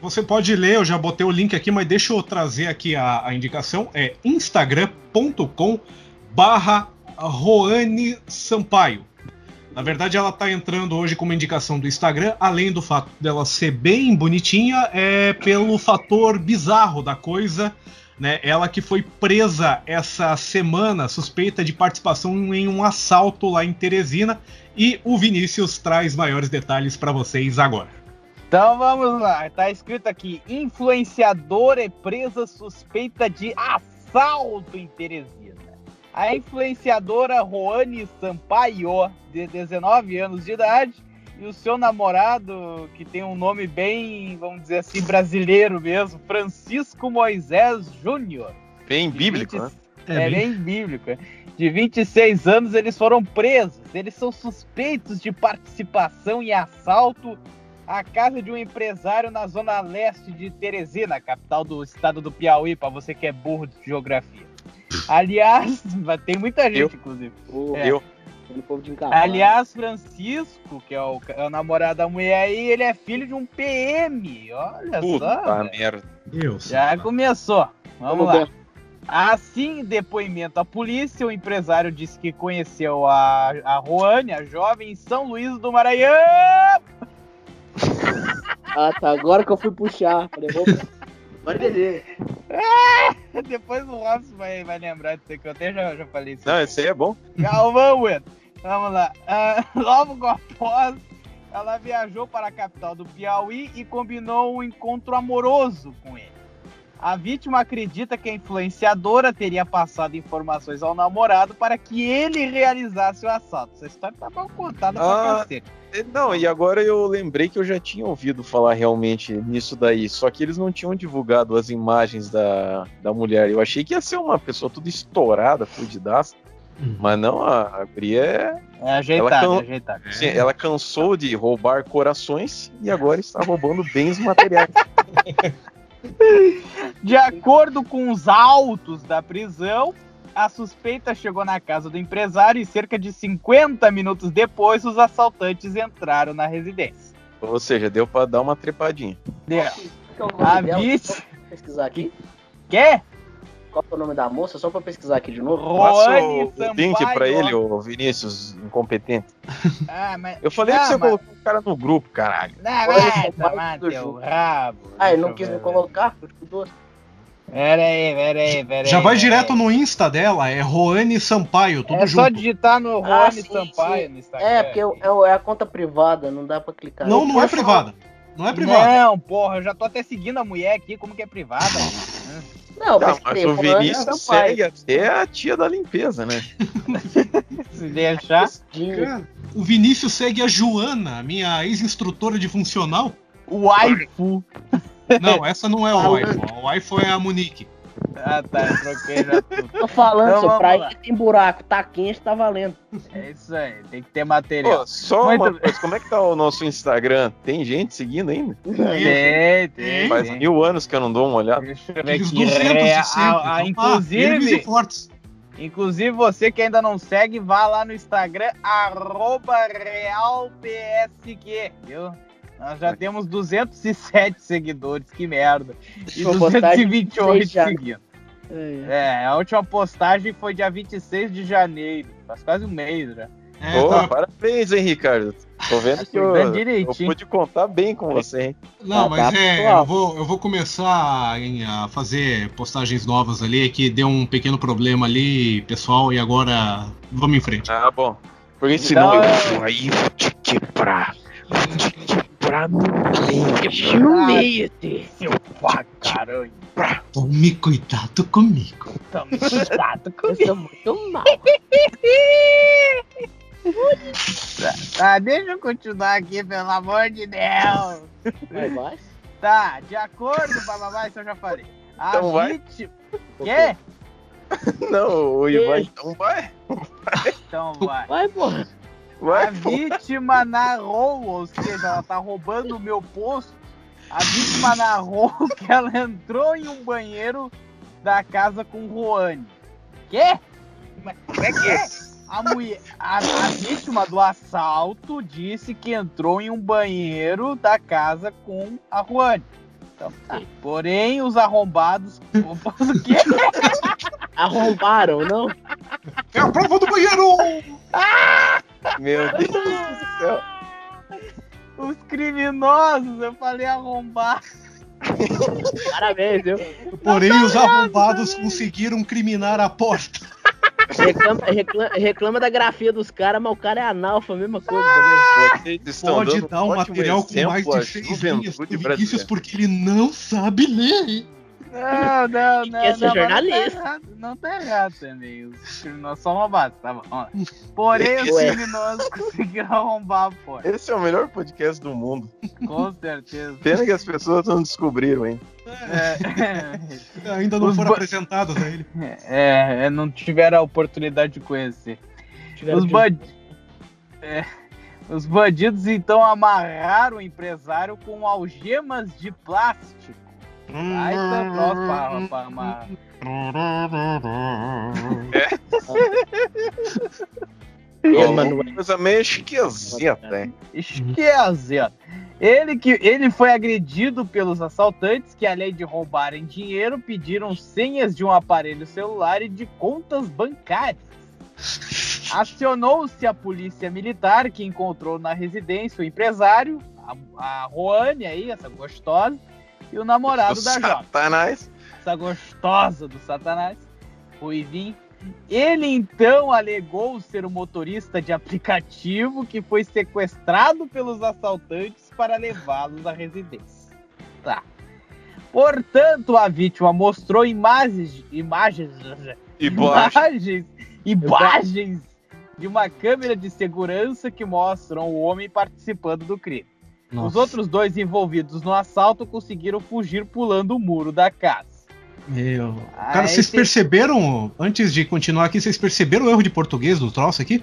Você pode ler, eu já botei o link aqui, mas deixa eu trazer aqui a, a indicação. É instagram.com barra Roane Sampaio. Na verdade, ela tá entrando hoje como indicação do Instagram, além do fato dela ser bem bonitinha, é pelo fator bizarro da coisa, né? Ela que foi presa essa semana, suspeita de participação em um assalto lá em Teresina, e o Vinícius traz maiores detalhes para vocês agora. Então vamos lá. Tá escrito aqui: influenciadora é presa suspeita de assalto em Teresina. A influenciadora Roane Sampaio, de 19 anos de idade, e o seu namorado, que tem um nome bem, vamos dizer assim, brasileiro mesmo, Francisco Moisés Júnior. Bem bíblico, 20 né? É, bem bíblico. é. De 26 anos, eles foram presos. Eles são suspeitos de participação em assalto a casa de um empresário na zona leste de Teresina, capital do estado do Piauí, pra você que é burro de geografia. Aliás, tem muita gente, Eu? inclusive. O, É. Eu. Aliás, Francisco, que é o, é o namorado da mulher aí, ele é filho de um PM. Olha puta só. merda. Deus. Já começou. Vamos Vamos lá. ver. Assim, depoimento à polícia, o empresário disse que conheceu a, a Roane, a jovem, em São Luís do Maranhão. Ah, tá. Agora que eu fui puxar. Falei, vou. Agora entendi. Depois o Robson vai, vai lembrar disso aí, que eu até já, já falei isso. Não, esse aí é bom. Galvão, Bueno. Vamos lá. Ah, logo após, ela viajou para a capital do Piauí e combinou um encontro amoroso com ele. A vítima acredita que a influenciadora teria passado informações ao namorado para que ele realizasse o assalto. Essa história tá mal contada pra Ah. cacete. É, Não, e agora eu lembrei que eu já tinha ouvido falar realmente nisso daí, só que eles não tinham divulgado as imagens da, da mulher. Eu achei que ia ser uma pessoa toda estourada, fudidaça, Hum. mas não, a, a Bria é, É ajeitado, Ela can- é ajeitado. sim, ela cansou de roubar corações e agora está roubando bens materiais. De acordo com os autos da prisão, a suspeita chegou na casa do empresário e cerca de 50 minutos depois os assaltantes entraram na residência. Ou seja, deu pra dar uma trepadinha. Deu. Qual que é o A vítima. Pesquisar aqui. Quê? Qual que é o nome da moça? Só pra pesquisar aqui de novo. Passa Roane o, link Sampaio. pra ele, ô Vinícius, incompetente. Ah, mas... Eu falei Ah, pra você mas- colocar o cara no grupo, caralho. Não, vai só, tomar teu rabo. Ah, ele não quis ver, me colocar? Eu tipo doce. Pera aí, pera aí, pera aí. Já vai direto no Insta dela, é Roane Sampaio, tudo É só junto. digitar no Ah, Rony sim, Sampaio sim. no Instagram. É, porque é, o- é a conta privada, não dá pra clicar. Não, não é privada. Não é privada. Não, porra, eu já tô até seguindo a mulher aqui, como que é privada? Não, Não, mas, mas o Vinícius segue até a tia da limpeza, né? Se deixar. Cara, o Vinícius segue a Joana, minha ex-instrutora de funcional. O waifu. Não, essa não é o waifu. O waifu é a Monique. Ah, tá, eu troquei já tudo. Tô falando, Então, seu vamos pra lá. ele tem buraco, tá quente, tá valendo. É isso aí, tem que ter material. Pô, só Muito uma coisa, como é que tá o nosso Instagram? Tem gente seguindo ainda? Tem, tem. Faz tem. mil anos que eu não dou uma olhada. Deixa eu ver aqui. 200 É, a- a- inclusive, fortes. inclusive, você que ainda não segue, vá lá no Instagram, arroba realpsq, viu? Nós já temos 207 seguidores, que merda. E Uma postagem 228 de seis seguindo. É, a última postagem foi dia 26 de janeiro. Faz quase um mês já. É, Pô, tá- parabéns, hein, Ricardo? Tô vendo que eu, eu pude contar bem com você, hein? Não, Ah, mas tá, é, eu vou, eu vou começar a fazer postagens novas ali, é que deu um pequeno problema ali, pessoal, e agora vamos em frente. Ah, bom. Porque senão Então, eu vou aí vou te quebrar. Vou te quebrar no meio. No meio, Tê. Seu pá, caralho. Tome cuidado comigo. Tome cuidado Eu comigo. sou muito mal. Tá, deixa eu continuar aqui, pelo amor de Deus. Vai, vai. Tá, de acordo, bababá, isso eu já falei. A Então vai. vítima. Quê? Não, o Ivan então vai. Então vai. Vai, porra. A Vai, pô. vítima narrou, ou seja, ela tá roubando o meu posto. A vítima narrou que ela entrou em um banheiro da casa com Roane. Quê? Mas Como é que é? A, mulher, a, a vítima do assalto disse que entrou em um banheiro da casa com a Roane. Então, tá. Porém, os arrombados. O quê? Arrombaram, não? É a prova do banheiro! Meu Deus do céu. Os criminosos, eu falei arrombar. Parabéns, viu? Porém, os arrombados conseguiram criminar a porta. Reclama, reclama, reclama da grafia dos caras, mas o cara é analfa, a mesma coisa também. Estão Pode dando dar um material com mais de seis linhas porque ele não sabe ler. Não, não, não. Quer ser não, mas jornalista. Não tá, errado, não tá errado também. Os criminosos são roubados, tá bom. Porém, os criminosos conseguiram arrombar a porta. Esse é o melhor podcast do mundo. Com certeza. Pena que as pessoas não descobriram, hein? É, Ainda não Os foram apresentados a ele. é, é, não tiveram a oportunidade de conhecer. Tiveram Os, de- band... é, Os bandidos então amarraram o empresário com algemas de plástico. Troço pra, pra amarrar. Uma coisa meio esquisita, hein? Esquisito. Ele, que, ele foi agredido pelos assaltantes que, além de roubarem dinheiro, pediram senhas de um aparelho celular e de contas bancárias. Acionou-se a polícia militar, que encontrou na residência o empresário, a, a Roane aí, essa gostosa, e o namorado da jovem. Satanás. Essa gostosa do Satanás, Ruivinho. Ele então alegou ser o motorista de aplicativo que foi sequestrado pelos assaltantes para levá-los à residência. Tá. Portanto, a vítima mostrou imagens, imagens, imagens, imagens de uma câmera de segurança que mostram o homem participando do crime. Os outros dois envolvidos no assalto conseguiram fugir pulando o muro da casa. Meu. Ah, Cara, vocês esse- perceberam, antes de continuar aqui, vocês perceberam o erro de português do troço aqui?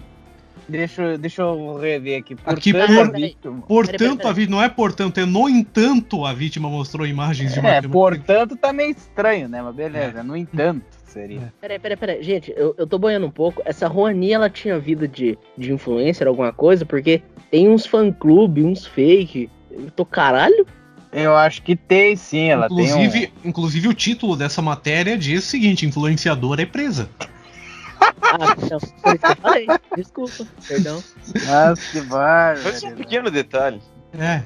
Deixa, eu- deixa eu rever aqui. Aqui, Portanto, por- a vítima- Portanto, peraí. a vítima. Não é portanto, é no entanto, a vítima mostrou imagens de uma É, portanto tá meio estranho, né? Mas beleza, no entanto seria. Peraí, peraí, peraí. Gente, eu, eu tô boiando um pouco. Essa Roani, ela tinha vida de, de influencer, alguma coisa? Porque tem uns fã-clube, uns fake. Eu tô caralho? Eu acho que tem sim, ela inclusive, tem inclusive, o título dessa matéria diz o seguinte: influenciadora é presa. Ah, não. Por isso que eu falei. Desculpa, perdão. Nossa, que bárbaro. Mas um pequeno detalhe. É.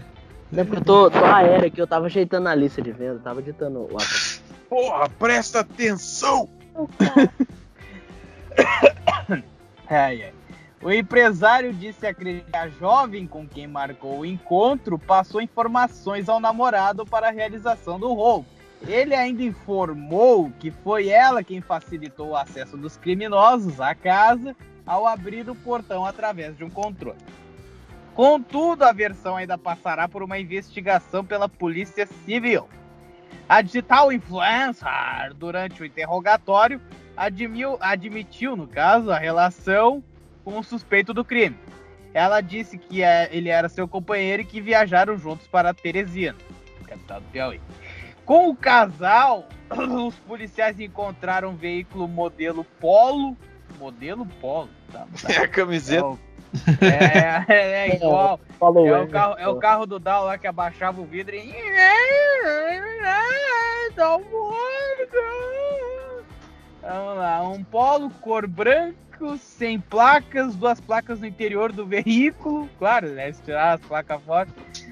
Não é porque eu tô, tô aéreo aqui, eu tava ajeitando a lista de venda, tava editando o. Porra, presta atenção! Ai, ai. O empresário disse acreditar a jovem com quem marcou o encontro passou informações ao namorado para a realização do roubo. Ele ainda informou que foi ela quem facilitou o acesso dos criminosos à casa ao abrir o portão através de um controle. Contudo, a versão ainda passará por uma investigação pela Polícia Civil. A digital influencer, durante o interrogatório, admiu- admitiu, no caso, a relação com o suspeito do crime. Ela disse que é- ele era seu companheiro e que viajaram juntos para Teresina, capital do Piauí. Com o casal, os policiais encontraram um veículo modelo Polo. Modelo Polo? Tá, tá. É a camiseta. É, é, é igual. Falou, É é, o carro, é o carro do Dow lá que abaixava o vidro e. Vamos lá, um polo cor branco, sem placas, duas placas no interior do veículo, claro, né? Se tirar as placas fora.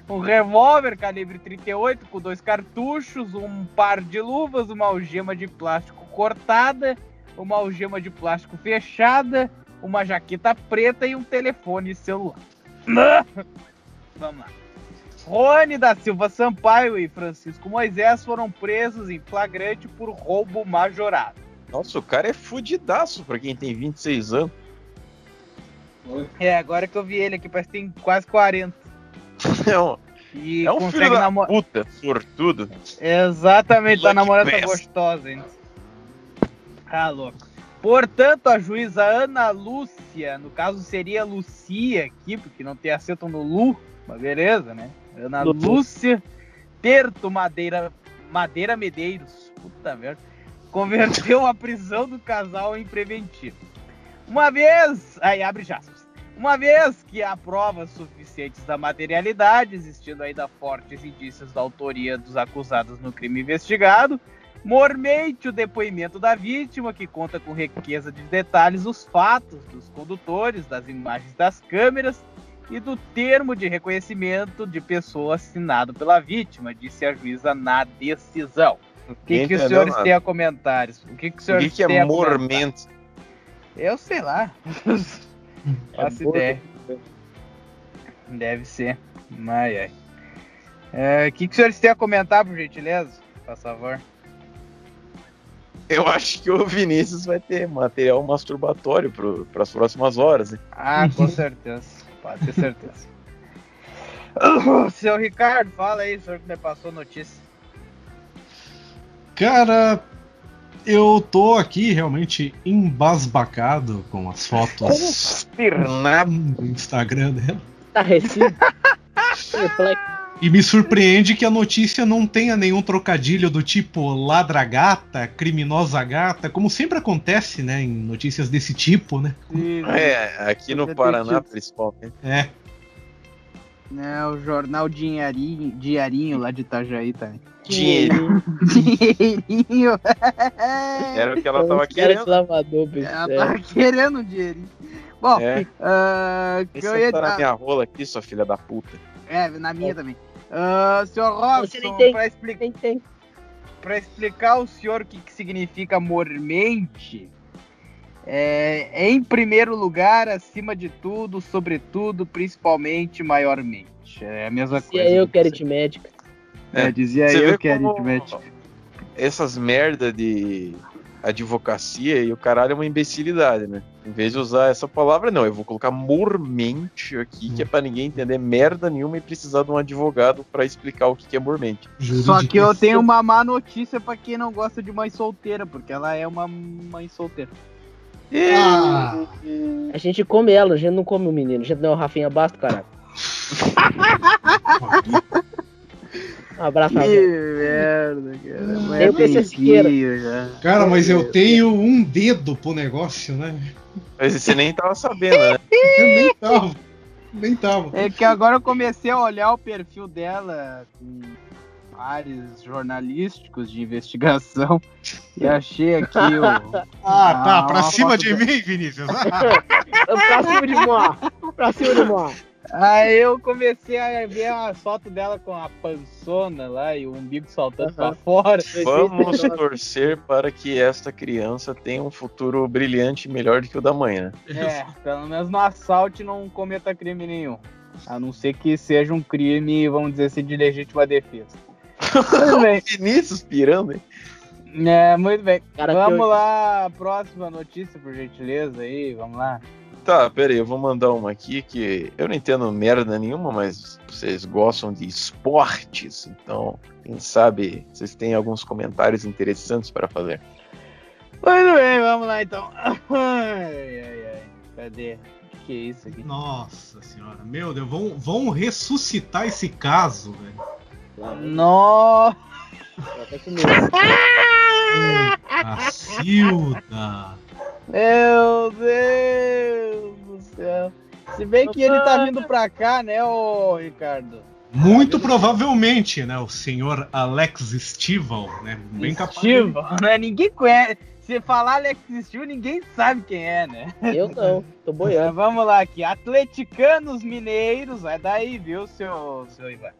Um revólver calibre 38 com dois cartuchos, um par de luvas, uma algema de plástico cortada, uma algema de plástico fechada, uma jaqueta preta e um telefone celular. Vamos lá. Rony da Silva Sampaio e Francisco Moisés foram presos em flagrante por roubo majorado. Nossa, o cara é fudidaço pra quem tem 26 anos. É, agora que eu vi ele aqui, parece que tem quase 40. É um, E é um filho da namorar. puta, sortudo. Exatamente, tá namorando essa Pass. gostosa ainda. Ah, louco. Portanto, a juíza Ana Lúcia, no caso seria Lucia aqui, porque não tem acento no Lu, mas beleza, né? Ana. Lúcia Terto Madeira, Madeira Medeiros, puta merda, converteu a prisão do casal em preventivo. Uma vez, aí abre aspas, uma vez que há provas suficientes da materialidade, existindo ainda fortes indícios da autoria dos acusados no crime investigado, mormente o depoimento da vítima, que conta com riqueza de detalhes os fatos dos condutores, das imagens das câmeras e do termo de reconhecimento de pessoa assinado pela vítima, disse a juíza na decisão. O que, que os senhores têm a comentários? O que, que os O senhores têm é a comentar? mormente? Eu sei lá. Faço gordo. ideia. Deve ser. Ai, ai. É, O que, que os senhores têm a comentar, por gentileza? Por favor. Eu acho que o Vinícius vai ter material masturbatório para as próximas horas. hein? Ah, com certeza. Pode ter certeza. Seu Ricardo, fala aí, o senhor que me passou notícia. Cara, eu tô aqui realmente embasbacado com as fotos do Instagram dela. Estarrecido. Perplexo. E me surpreende que a notícia não tenha nenhum trocadilho do tipo ladra gata, criminosa gata, como sempre acontece, né, em notícias desse tipo, né? É, aqui no Paraná, principalmente. É. né, o jornal Dinheirinho, Diarinho lá de Itajaí também. Dinheiro. Dinheirinho. Era o que ela Os tava de querendo. Ela lavador, bicho. tava querendo dinheirinho. Bom, É. ah, que Esse eu ia tá na dar- minha rola aqui, sua filha da puta. É, na minha também. Ah, senhor Robson, tem. pra, expli- Tem, tem. pra explicar ao senhor o que, que significa mormente, é, em primeiro lugar, acima de tudo, sobretudo, principalmente, maiormente. É a mesma Se coisa. é eu que que era você- aritmética. É, dizia Você eu vê que era como aritmética. Essas merda de advocacia e o caralho é uma imbecilidade, né? Em vez de usar essa palavra, não, eu vou colocar mormente aqui, que é pra ninguém entender merda nenhuma e precisar de um advogado pra explicar o que que é mormente. Só que eu tenho uma má notícia pra quem não gosta de mãe solteira, porque ela é uma mãe solteira. Ah, A gente come ela, a gente não come o menino. A gente não é o Rafinha Basto, caralho. Um abraço, Que merda, cara. Tem o PC Siqueira. já. cara, mas eu tenho um dedo pro negócio, né? Mas você nem tava sabendo, né? Eu nem tava. Nem tava. É que agora eu comecei a olhar o perfil dela com áreas jornalísticos de investigação e achei aqui o. Ah, tá. Ah, Pra cima de da- mim, Vinícius. pra cima de Moá. Pra cima de Moá. Aí eu comecei a ver a foto dela com a pançona lá e o umbigo saltando pra Aham. fora. Vamos torcer para que esta criança tenha um futuro brilhante melhor do que o da mãe, né? É, pelo menos no assalto não cometa crime nenhum. A não ser que seja um crime, vamos dizer assim, de legítima defesa. Muito bem. Vinícius pirando, hein? É, muito bem. Cara, vamos eu- lá, próxima notícia, por gentileza aí, vamos lá. Tá, pera aí, eu vou mandar uma aqui que eu não entendo merda nenhuma, mas vocês gostam de esportes, então, quem sabe vocês têm alguns comentários interessantes para fazer. Muito bem, vamos lá então. Ai, ai, ai. Cadê? O que, que é isso aqui? Nossa senhora. Meu Deus, vão, vão ressuscitar esse caso, velho. Nossa! Tô até com medo. Cacilda. Meu Deus do céu. Se bem que ele tá vindo pra cá, né, ô Ricardo? Muito provavelmente, né? O senhor Alex Stival, né? Bem capaz. Né? Ninguém conhece. Se falar Alex Steve, ninguém sabe quem é, né? Eu não, tô Mas boiando. vamos lá aqui. Atleticanos Mineiros. É daí, viu, seu, seu Ivan?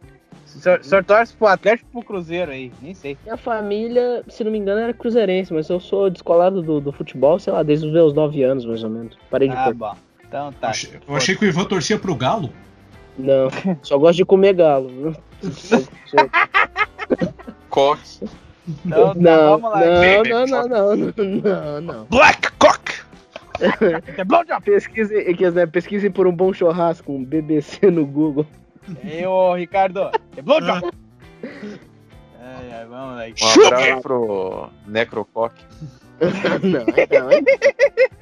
O senhor, o senhor torce pro Atlético pro Cruzeiro aí? Nem sei. Minha família, se não me engano, era cruzeirense, mas eu sou descolado do, do futebol, sei lá, desde os meus 9 anos, mais ou menos. Parei de Ah, bom. Então tá. Achei- Eu achei que o Ivan torcia pro Galo. Não, só gosto de comer galo. viu? Coque. Então, tá, Não, vamos lá. não, não, não, não, não, não, não. Black Cock! É blowjob. Pesquise, que, né, pesquise por um bom churrasco, um BBC no Google. Ei, ô, Ricardo. É blowjob. Ai, ai, vamos lá. Um abraço pro Necrocoque. não, aí não, aí não.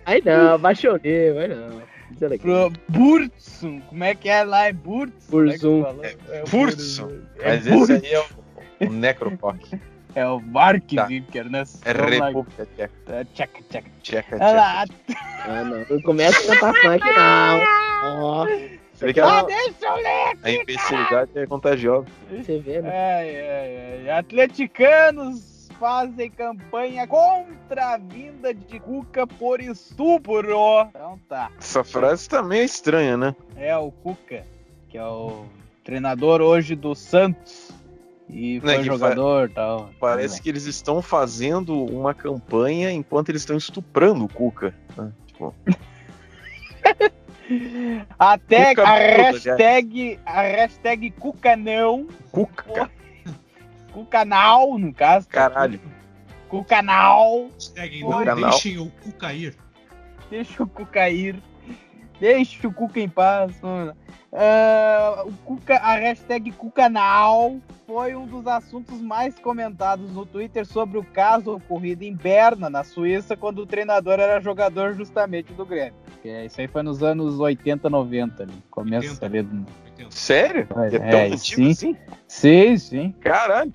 Aí não, baixonei, vai não. É. Pro Bursum. Como é que é lá? É. Como é falou? É o Bursum. É Mas Bursum. esse aí é o, o Necrocoque. É o Mark Tá. Zucker, né? É. República Tcheca. É, Tcheca, tcheca. Tcheca, tcheca. Ah, não, não começa a cantar funk, não. Ó, Você vê que Ah, a, deixa eu ler. a imbecilidade é contagiosa. você vê, né? Ai, ai, ai. Atleticanos fazem campanha contra a vinda de Cuca por estupro. Então tá. Essa frase tá meio estranha, né? É o Cuca, que é o treinador hoje do Santos. E Né, foi que jogador e tal. Parece que eles estão fazendo uma campanha enquanto eles estão estuprando o Cuca. né? Tipo, A, tag, Cuca a puta, hashtag, a hashtag Cuca não, Cuca, Cucanal, no caso. caralho. Cucanal, Hashtag não Canal. deixem o cu cair. deixa o Cuca ir. Deixa o Cuca em paz. Ah, o Cuca, a hashtag Cucanal foi um dos assuntos mais comentados no Twitter sobre o caso ocorrido em Berna, na Suíça, quando o treinador era jogador justamente do Grêmio. Que é, isso aí foi nos anos 80, 90 ali. Começo 80. ali. do- Sério? É, É tão é, antigo sim. assim? Sim, sim. Caralho.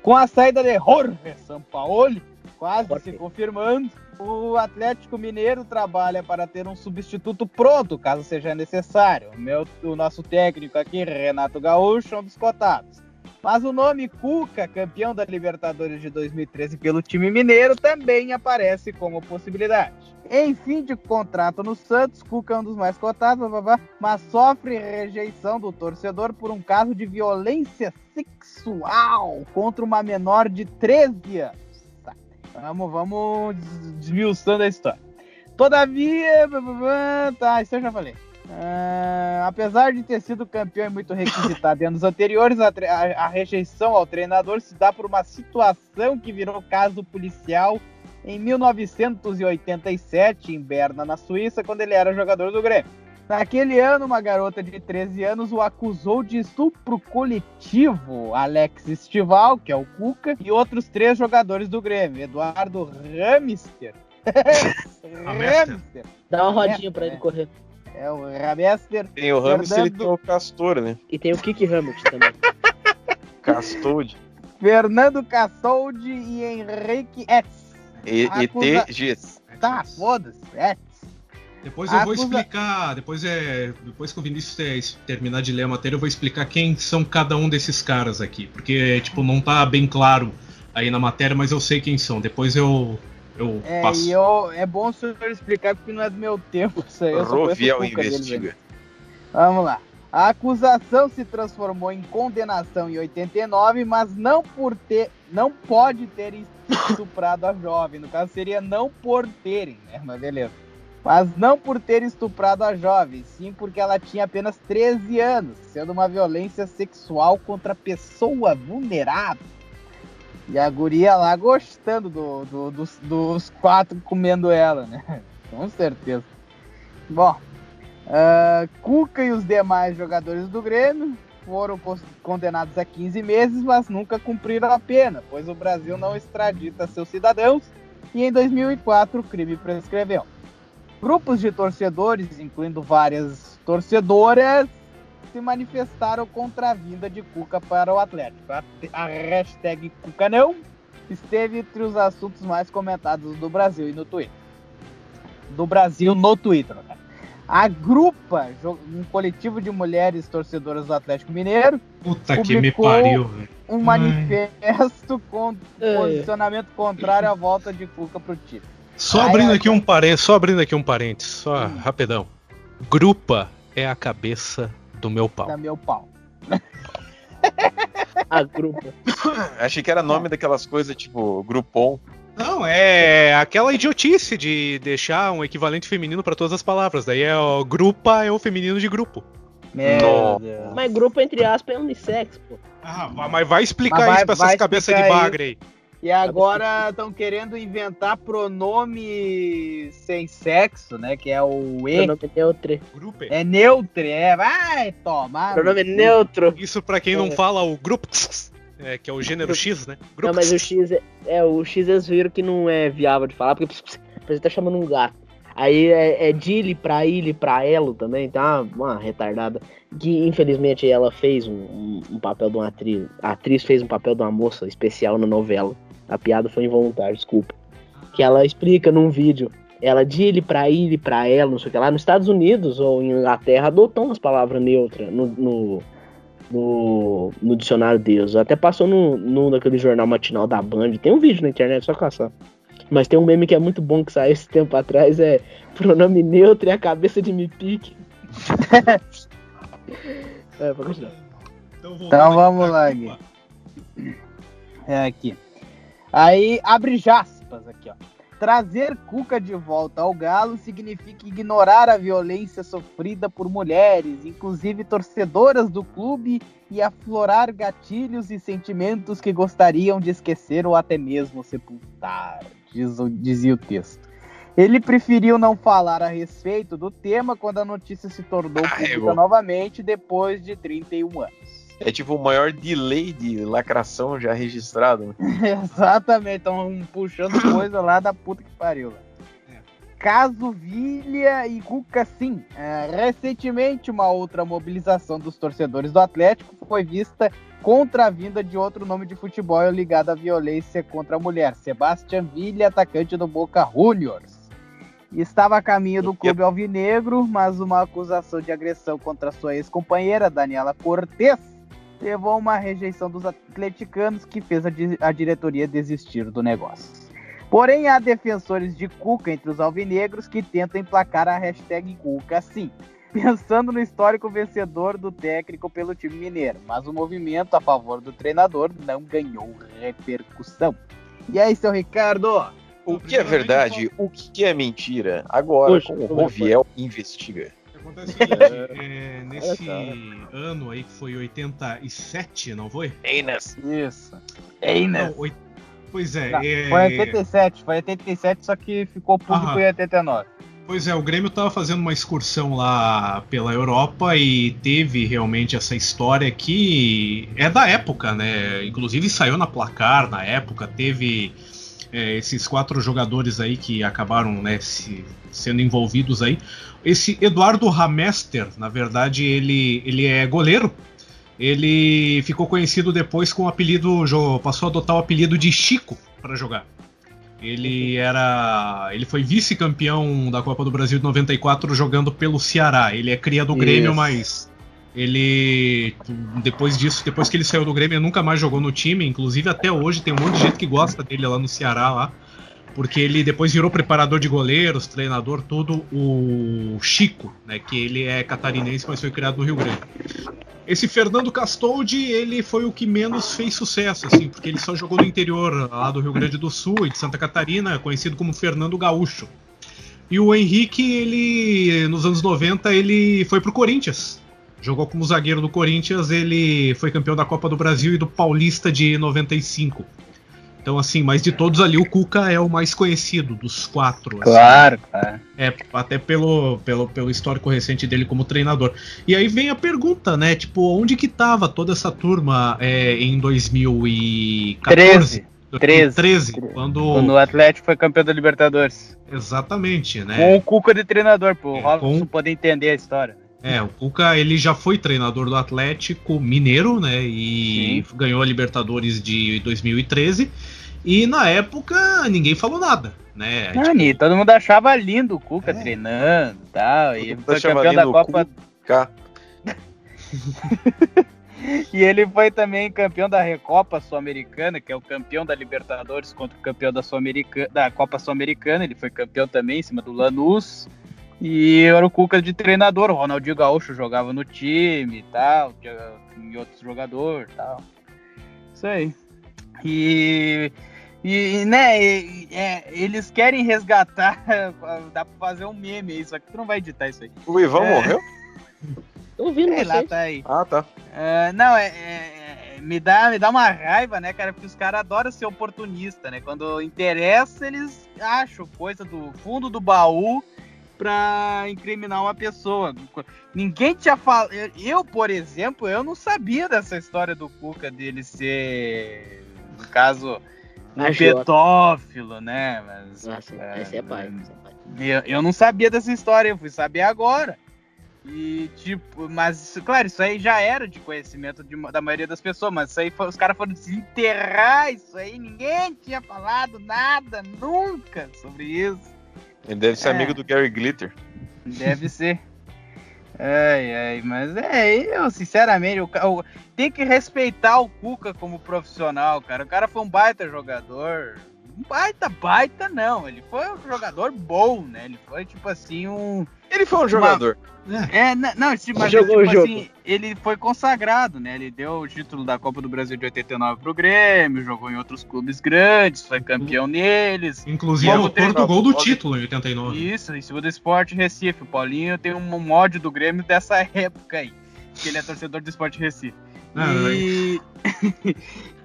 Com a saída de Jorge Sampaoli, quase Jorge. se confirmando, o Atlético Mineiro trabalha para ter um substituto pronto, caso seja necessário. O, meu, o nosso técnico aqui, Renato Gaúcho, é um dos cotados. Mas o nome Cuca, campeão da Libertadores de 2013 pelo time mineiro, também aparece como possibilidade. Em fim de contrato no Santos, Cuca é um dos mais cotados, mas sofre rejeição do torcedor por um caso de violência sexual contra uma menor de 13 anos. Tá. Vamos, vamos des- desmiuçando a história. Todavia, tá, isso eu já falei. Ah, apesar de ter sido campeão e muito requisitado em anos anteriores, a, a- a rejeição ao treinador se dá por uma situação que virou caso policial em 1987, em Berna, na Suíça, quando ele era jogador do Grêmio. Naquele ano, uma garota de 13 anos o acusou de estupro coletivo, Alex Estival, que é o Cuca, e outros três jogadores do Grêmio, Eduardo Ramster. Ramster. Dá uma rodinha pra É, ele é. correr. É o Ramester. Tem o Hamilton e tem o Castor, né? E tem o Kiki Hamilton também. Castode. Fernando Cassoldi e Henrique Etz. E, Acusa- ETG. Tá, foda-se, Etz. Depois eu vou Acusa- explicar, depois é, depois que o Vinícius ter- terminar de ler a matéria, eu vou explicar quem são cada um desses caras aqui, porque tipo não tá bem claro aí na matéria, mas eu sei quem são. Depois eu eu É, passo. e eu, é bom o senhor explicar porque não é do meu tempo isso aí. deles investiga. Vamos lá. A acusação se transformou em condenação em 89, mas não por ter, não pode ter estuprado a jovem. No caso seria não por terem, né? Mas beleza. Mas não por ter estuprado a jovem, sim porque ela tinha apenas 13 anos, sendo uma violência sexual contra pessoa vulnerável. E a guria lá gostando do, do- dos, dos quatro comendo ela, né? Com certeza. Bom, ah, Cuca e os demais jogadores do Grêmio foram condenados a 15 meses, mas nunca cumpriram a pena, pois o Brasil não extradita seus cidadãos e em 2004 o crime prescreveu. Grupos de torcedores, incluindo várias torcedoras, se manifestaram contra a vinda de Cuca para o Atlético. A, a hashtag Cuca não esteve entre os assuntos mais comentados do Brasil e no Twitter. Do Brasil no Twitter. né? A Grupa, um coletivo de mulheres torcedoras do Atlético Mineiro, Puta que me publicou- pariu, um Ai. manifesto com É. posicionamento contrário à volta de Cuca pro time. Só Ai, abrindo ai, aqui um parênteses, só abrindo aqui um parênteses, só Hum. rapidão. Grupa é a cabeça do meu pau. Da meu pau. A grupo. Achei que era nome daquelas coisas tipo Groupon. Não, é aquela idiotice de deixar um equivalente feminino pra todas as palavras. Daí é o grupa é o feminino de grupo. Meu. Mas grupo, entre aspas, é unissex, pô. Ah, mas vai explicar Mas vai- isso pra essas cabeças de explicar aí. bagre aí. E agora estão querendo inventar pronome sem sexo, né? Que é o E. Pronome neutro. Grupo. É neutro, é. Vai tomar. Pronome neutro. Isso pra quem não É. fala o grupo, é, que é o gênero X, né? Grupo. Não, mas o X é, é, o X eles viram que não é viável de falar, porque você tá chamando um gato. Aí é, é Dili pra ele, pra elo também, tá uma, uma retardada. Que infelizmente ela fez um, um- um papel de uma atriz. A atriz fez um papel de uma moça especial na novela. A piada foi involuntária, desculpa. Que ela explica num vídeo. Ela Dili pra ele, pra ela, não sei o que lá. Nos Estados Unidos ou em Inglaterra adotam as palavras neutras no, no, no, no dicionário deles. Até passou no, no naquele jornal matinal da Band. Tem um vídeo na internet, só caçar. Mas tem um meme que é muito bom que saiu esse tempo atrás, é pronome neutro e a cabeça de me pique. é, pode continuar. Então aqui vamos pra lá. Gui. É aqui. Aí abre aspas aqui, ó. Trazer Cuca de volta ao Galo significa ignorar a violência sofrida por mulheres, inclusive torcedoras do clube, e aflorar gatilhos e sentimentos que gostariam de esquecer ou até mesmo sepultar, diz dizia o texto. Ele preferiu não falar a respeito do tema quando a notícia se tornou pública Carregou. novamente depois de 31 anos. É tipo o maior delay de lacração já registrado. né? Exatamente, estão puxando coisa lá da puta que pariu. velho. caso Vilha e Cuca sim. É, recentemente, uma outra mobilização dos torcedores do Atlético foi vista contra a vinda de outro nome de futebol ligado à violência contra a mulher, Sebastian Villa, atacante do Boca Juniors. Estava a caminho do clube alvinegro, mas uma acusação de agressão contra sua ex-companheira, Daniela Cortes, levou a uma rejeição dos atleticanos que fez a, di a diretoria desistir do negócio. Porém, há defensores de Cuca entre os alvinegros que tentam emplacar a hashtag Cuca sim, pensando no histórico vencedor do técnico pelo time mineiro, mas o movimento a favor do treinador não ganhou repercussão. E aí, seu Ricardo? O que é verdade, o que é mentira? Agora, com o Roviel investiga. Acontece o seguinte, é, nesse ano aí que foi 87, não foi? Einas. Isso. Einas. Não, oit- Pois é, Não, é, Foi 87, foi 87, só que ficou público Aham. em 89. Pois é, o Grêmio estava fazendo uma excursão lá pela Europa e teve realmente essa história que é da época, né? Inclusive saiu na placar na época, teve é, esses quatro jogadores aí que acabaram né, se- sendo envolvidos aí. Esse Eduardo Ramester, na verdade, ele, ele é goleiro. Ele ficou conhecido depois com o apelido, passou a adotar o apelido de Chico para jogar. Ele era, ele foi vice-campeão da Copa do Brasil de 94 jogando pelo Ceará. Ele é cria do Grêmio, Isso. mas ele depois disso, depois que ele saiu do Grêmio, ele nunca mais jogou no time. Inclusive até hoje tem um monte de gente que gosta dele lá no Ceará lá, porque ele depois virou preparador de goleiros, treinador, tudo o Chico, né, que ele é catarinense, mas foi criado no Rio Grande. Esse Fernando Castoldi, ele foi o que menos fez sucesso, assim, porque ele só jogou no interior lá do Rio Grande do Sul e de Santa Catarina, conhecido como Fernando Gaúcho. E o Henrique, ele, nos anos 90, ele foi pro Corinthians. Jogou como zagueiro do Corinthians, ele foi campeão da Copa do Brasil e do Paulista de 95. Então, assim, mas de todos ali, o Cuca é o mais conhecido dos quatro. assim. Claro, claro. É, até pelo, pelo, pelo histórico recente dele como treinador. E aí vem a pergunta, né? Tipo, onde que tava toda essa turma é, em 2014? 13. 2013, quando... Quando o Atlético foi campeão da Libertadores. Exatamente, né? Com o Cuca de treinador, pro É, Robson com- poder entender a história. É, o Cuca ele já foi treinador do Atlético Mineiro, né? E ganhou a Libertadores de 2013. E na época ninguém falou nada, né? Não, e todo mundo achava lindo o Cuca É. treinando e tal. E foi campeão da Copa. Cá. E ele foi também campeão da Recopa Sul-Americana, que é o campeão da Libertadores contra o campeão da, Sul-Americana, da Copa Sul-Americana. Ele foi campeão também em cima do Lanús. E era o Cuca de treinador. O Ronaldinho Gaúcho jogava no time e tal, em outros jogadores e tal. Isso aí. E, e né, e- é, eles querem resgatar. Dá pra fazer um meme aí, só que tu não vai editar isso aí. O Ivan É. morreu? Tô ouvindo Sei lá, tá aí. Ah, tá. É, não, é, é- é- me, dá, me dá uma raiva, né, cara? Porque os caras adoram ser oportunista, né? Quando interessa, eles acham coisa do fundo do baú pra incriminar uma pessoa. Ninguém tinha falado. Eu, por exemplo, eu não sabia dessa história do Cuca dele ser, no caso, um Agiota. pedófilo, né? Mas, Nossa, é, esse é pai. esse é pai. eu, eu não sabia dessa história, eu fui saber agora. E, tipo, mas, claro, isso aí já era de conhecimento de- da maioria das pessoas, mas isso aí foi- os caras foram desenterrar isso aí, ninguém tinha falado nada, nunca, sobre isso. Ele deve ser É. amigo do Gary Glitter. Deve ser. Ai, ai, mas é, eu, sinceramente, o, ca- o- tem que respeitar o Cuca como profissional, cara. O cara foi um baita jogador. Um baita, baita não. Ele foi um jogador bom, né? Ele foi, tipo assim, um. Ele foi um jogador. É, n- não, tipo, mas, Jogou o tipo jogo. assim, ele foi consagrado, né? Ele deu o título da Copa do Brasil de 89 pro Grêmio, jogou em outros clubes grandes, foi campeão neles. Inclusive Como o tem- torto gol do título em 89. Isso, em cima do Esporte Recife. O Paulinho tem um ódio do Grêmio dessa época aí. Que ele é torcedor do Esporte Recife. Ah, e...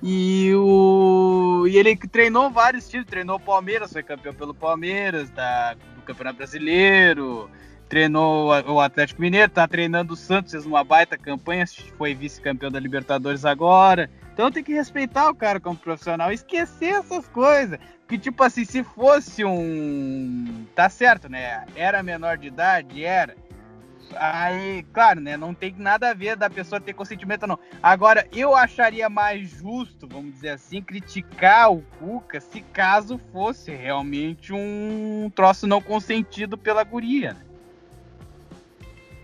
e o e ele treinou vários times, treinou o Palmeiras, foi campeão pelo Palmeiras, da... do Campeonato Brasileiro, treinou o Atlético Mineiro, tá treinando o Santos, fez uma baita campanha, foi vice-campeão da Libertadores agora. Então tem que respeitar o cara como profissional, esquecer essas coisas. Porque, tipo assim, se fosse um. Tá certo, né? Era menor de idade? Era. Aí, claro, né? Não tem nada a ver da pessoa ter consentimento ou não. Agora, eu acharia mais justo, vamos dizer assim, criticar o Cuca se caso fosse realmente um troço não consentido pela guria. né?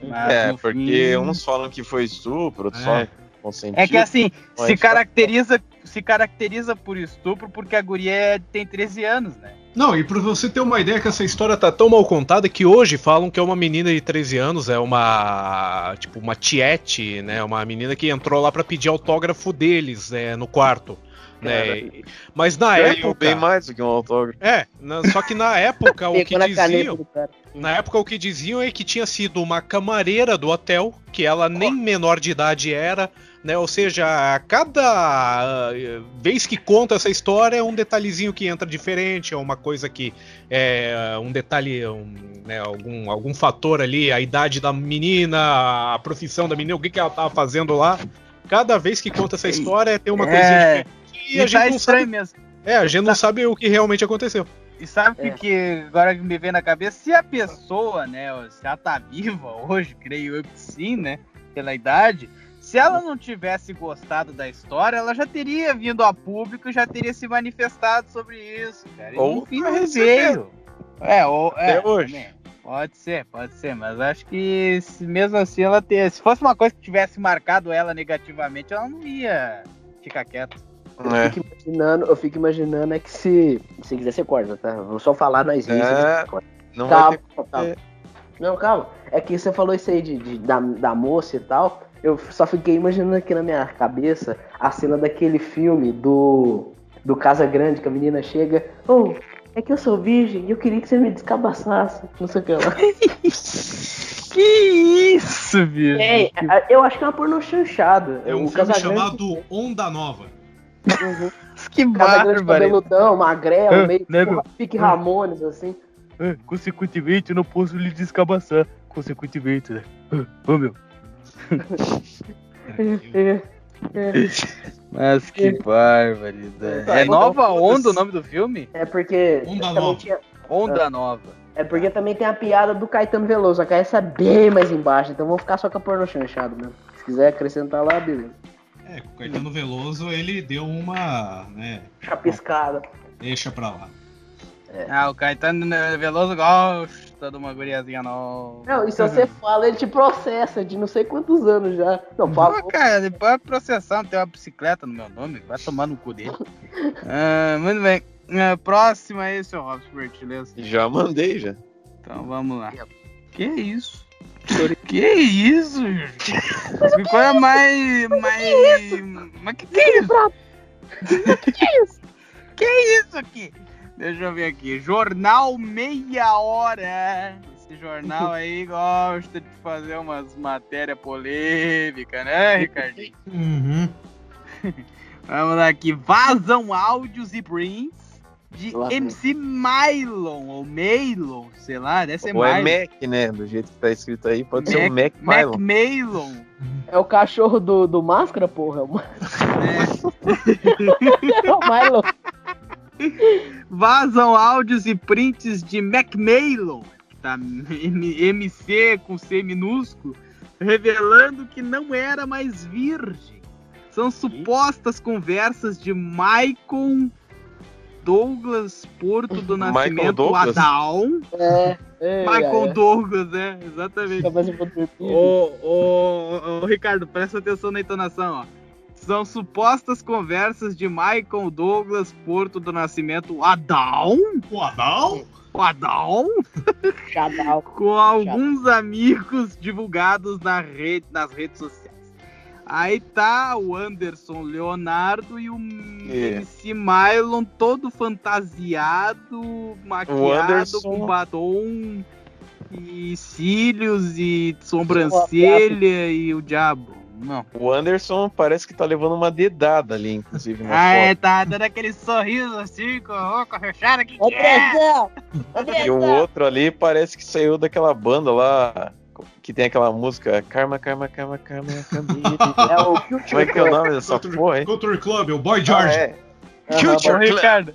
Mas, é, porque fim- uns falam que foi estupro, outros É. falam que consentido. É que assim, se ficar- caracteriza, se caracteriza por estupro porque a guria é- tem 13 anos, né? Não, e pra você ter uma ideia que essa história tá tão mal contada que hoje falam que é uma menina de 13 anos, é uma tipo uma tiete, né, uma menina que entrou lá pra pedir autógrafo deles, é, no quarto, né? Mas na Ganhou época, bem mais do que um autógrafo. é, na- só que na época o que diziam, na época o que diziam é que tinha sido uma camareira do hotel, que ela nem menor de idade era, né? Ou seja, a cada ah, vez que conta essa história é um detalhezinho que entra diferente, é uma coisa que é um detalhe, um, né, algum, algum fator ali, a idade da menina, a profissão da menina, o que, que ela tava fazendo lá. Cada vez que conta essa história tem uma coisinha É, diferente. E, a tá gente não estranho sabe, mesmo. é, a gente não sabe o que realmente aconteceu. E sabe o É. que, que agora que me vem na cabeça? Se a pessoa, né, se ela tá viva hoje, creio eu que sim, né, pela idade, se ela não tivesse gostado da história, ela já teria vindo a público e já teria se manifestado sobre isso, cara. E Ou no fim tá não veio. É, ou, Até é, hoje. também. Pode ser, pode ser, mas acho que se, mesmo assim ela ter. Se fosse uma coisa que tivesse marcado ela negativamente, ela não ia ficar quieta. Eu É. fico imaginando, eu fico imaginando é que se. Se quiser você corta, tá? Vou só falar nós ris, É, corta. Não vai Calma, ter calma. É. Não, calma. É que você falou isso aí de, de- da, da moça e tal. Eu só fiquei imaginando aqui na minha cabeça a cena daquele filme do. Do Casa Grande, que a menina chega. Oh, é que eu sou virgem e eu queria que você me descabaçasse. Não sei o que lá. Que isso, bicho? É, a- eu acho que é uma pornô chanchada. É um O filme Casagrande- chamado Onda Nova. Uhum. Que bárbaro. cabeludão, magrelo, Ah, meio nego. tipo pique Ramones, assim. É, consequentemente, eu não posso lhe descabaçar. Consequentemente, né? Ô, meu. É, é. Mas que barbaridade. Tá, É então Nova. Onda o nome do filme? É porque. Onda também Nova. tinha- Onda Nova. é porque também tem a piada do Caetano Veloso, só que essa é bem mais embaixo, então vamos ficar só com a porno chanchado mesmo. Se quiser acrescentar lá, beleza. É, o Caetano Veloso ele deu uma. né, Chapiscada. deixa pra lá. Ah, o Caetano Veloso gosta de uma guriazinha nova. Não, e se você fala, ele te processa de não sei quantos anos já. Não, fala. Pô, cara, depois vai processar, não tem uma bicicleta no meu nome, vai tomar no cu dele. Ah, muito bem. Ah, próximo aí, seu Robson Bertileza. Já mandei, já. Então vamos lá. Que isso? Que isso, gente? Que coisa mais. mais. Mas que que é isso? Que isso aqui? Deixa eu ver aqui. Jornal Meia Hora. Esse jornal aí gosta de fazer umas matérias polêmicas, né, Ricardinho? Uhum. Vamos lá aqui. Vazam áudios e prints de Lá. MC Mylon, ou Maylon, sei lá, deve ser Ou é Mylon. Mac, né? Do jeito que tá escrito aí, pode ser o Mac- Mac Mac Mylon. Maylon. É o cachorro do, do Máscara, porra. É né? é o Milo. Vazam áudios e prints de Macmillan, tá? MC com C minúsculo, revelando que não era mais virgem. São supostas conversas de Michael Douglas Porto do Michael Nascimento Douglas? Adal. É. é Michael é. Douglas, né? Exatamente. Ô, ô, ô, Ricardo, presta atenção na entonação, ó. São supostas conversas de Michael Douglas Porto do Nascimento Adal, O Adal? o Adal, Chadal. com alguns amigos divulgados na rede, nas redes sociais. Aí tá o Anderson Leonardo e o É. MC Mylon todo fantasiado, maquiado Anderson- com batom e cílios e sobrancelha e o diabo. Não. O Anderson parece que tá levando uma dedada ali, inclusive, na Ah, é, tá dando aquele sorriso assim, com a boca fechada. Que que é? E o outro ali parece que saiu daquela banda lá que tem aquela música Karma, Karma, Karma, Karma, Karma. É o Future Como é que é o nome dessa Culture, porra, hein? Culture Club, o Boy George. Ah, é. Aham, Ô, Ricardo.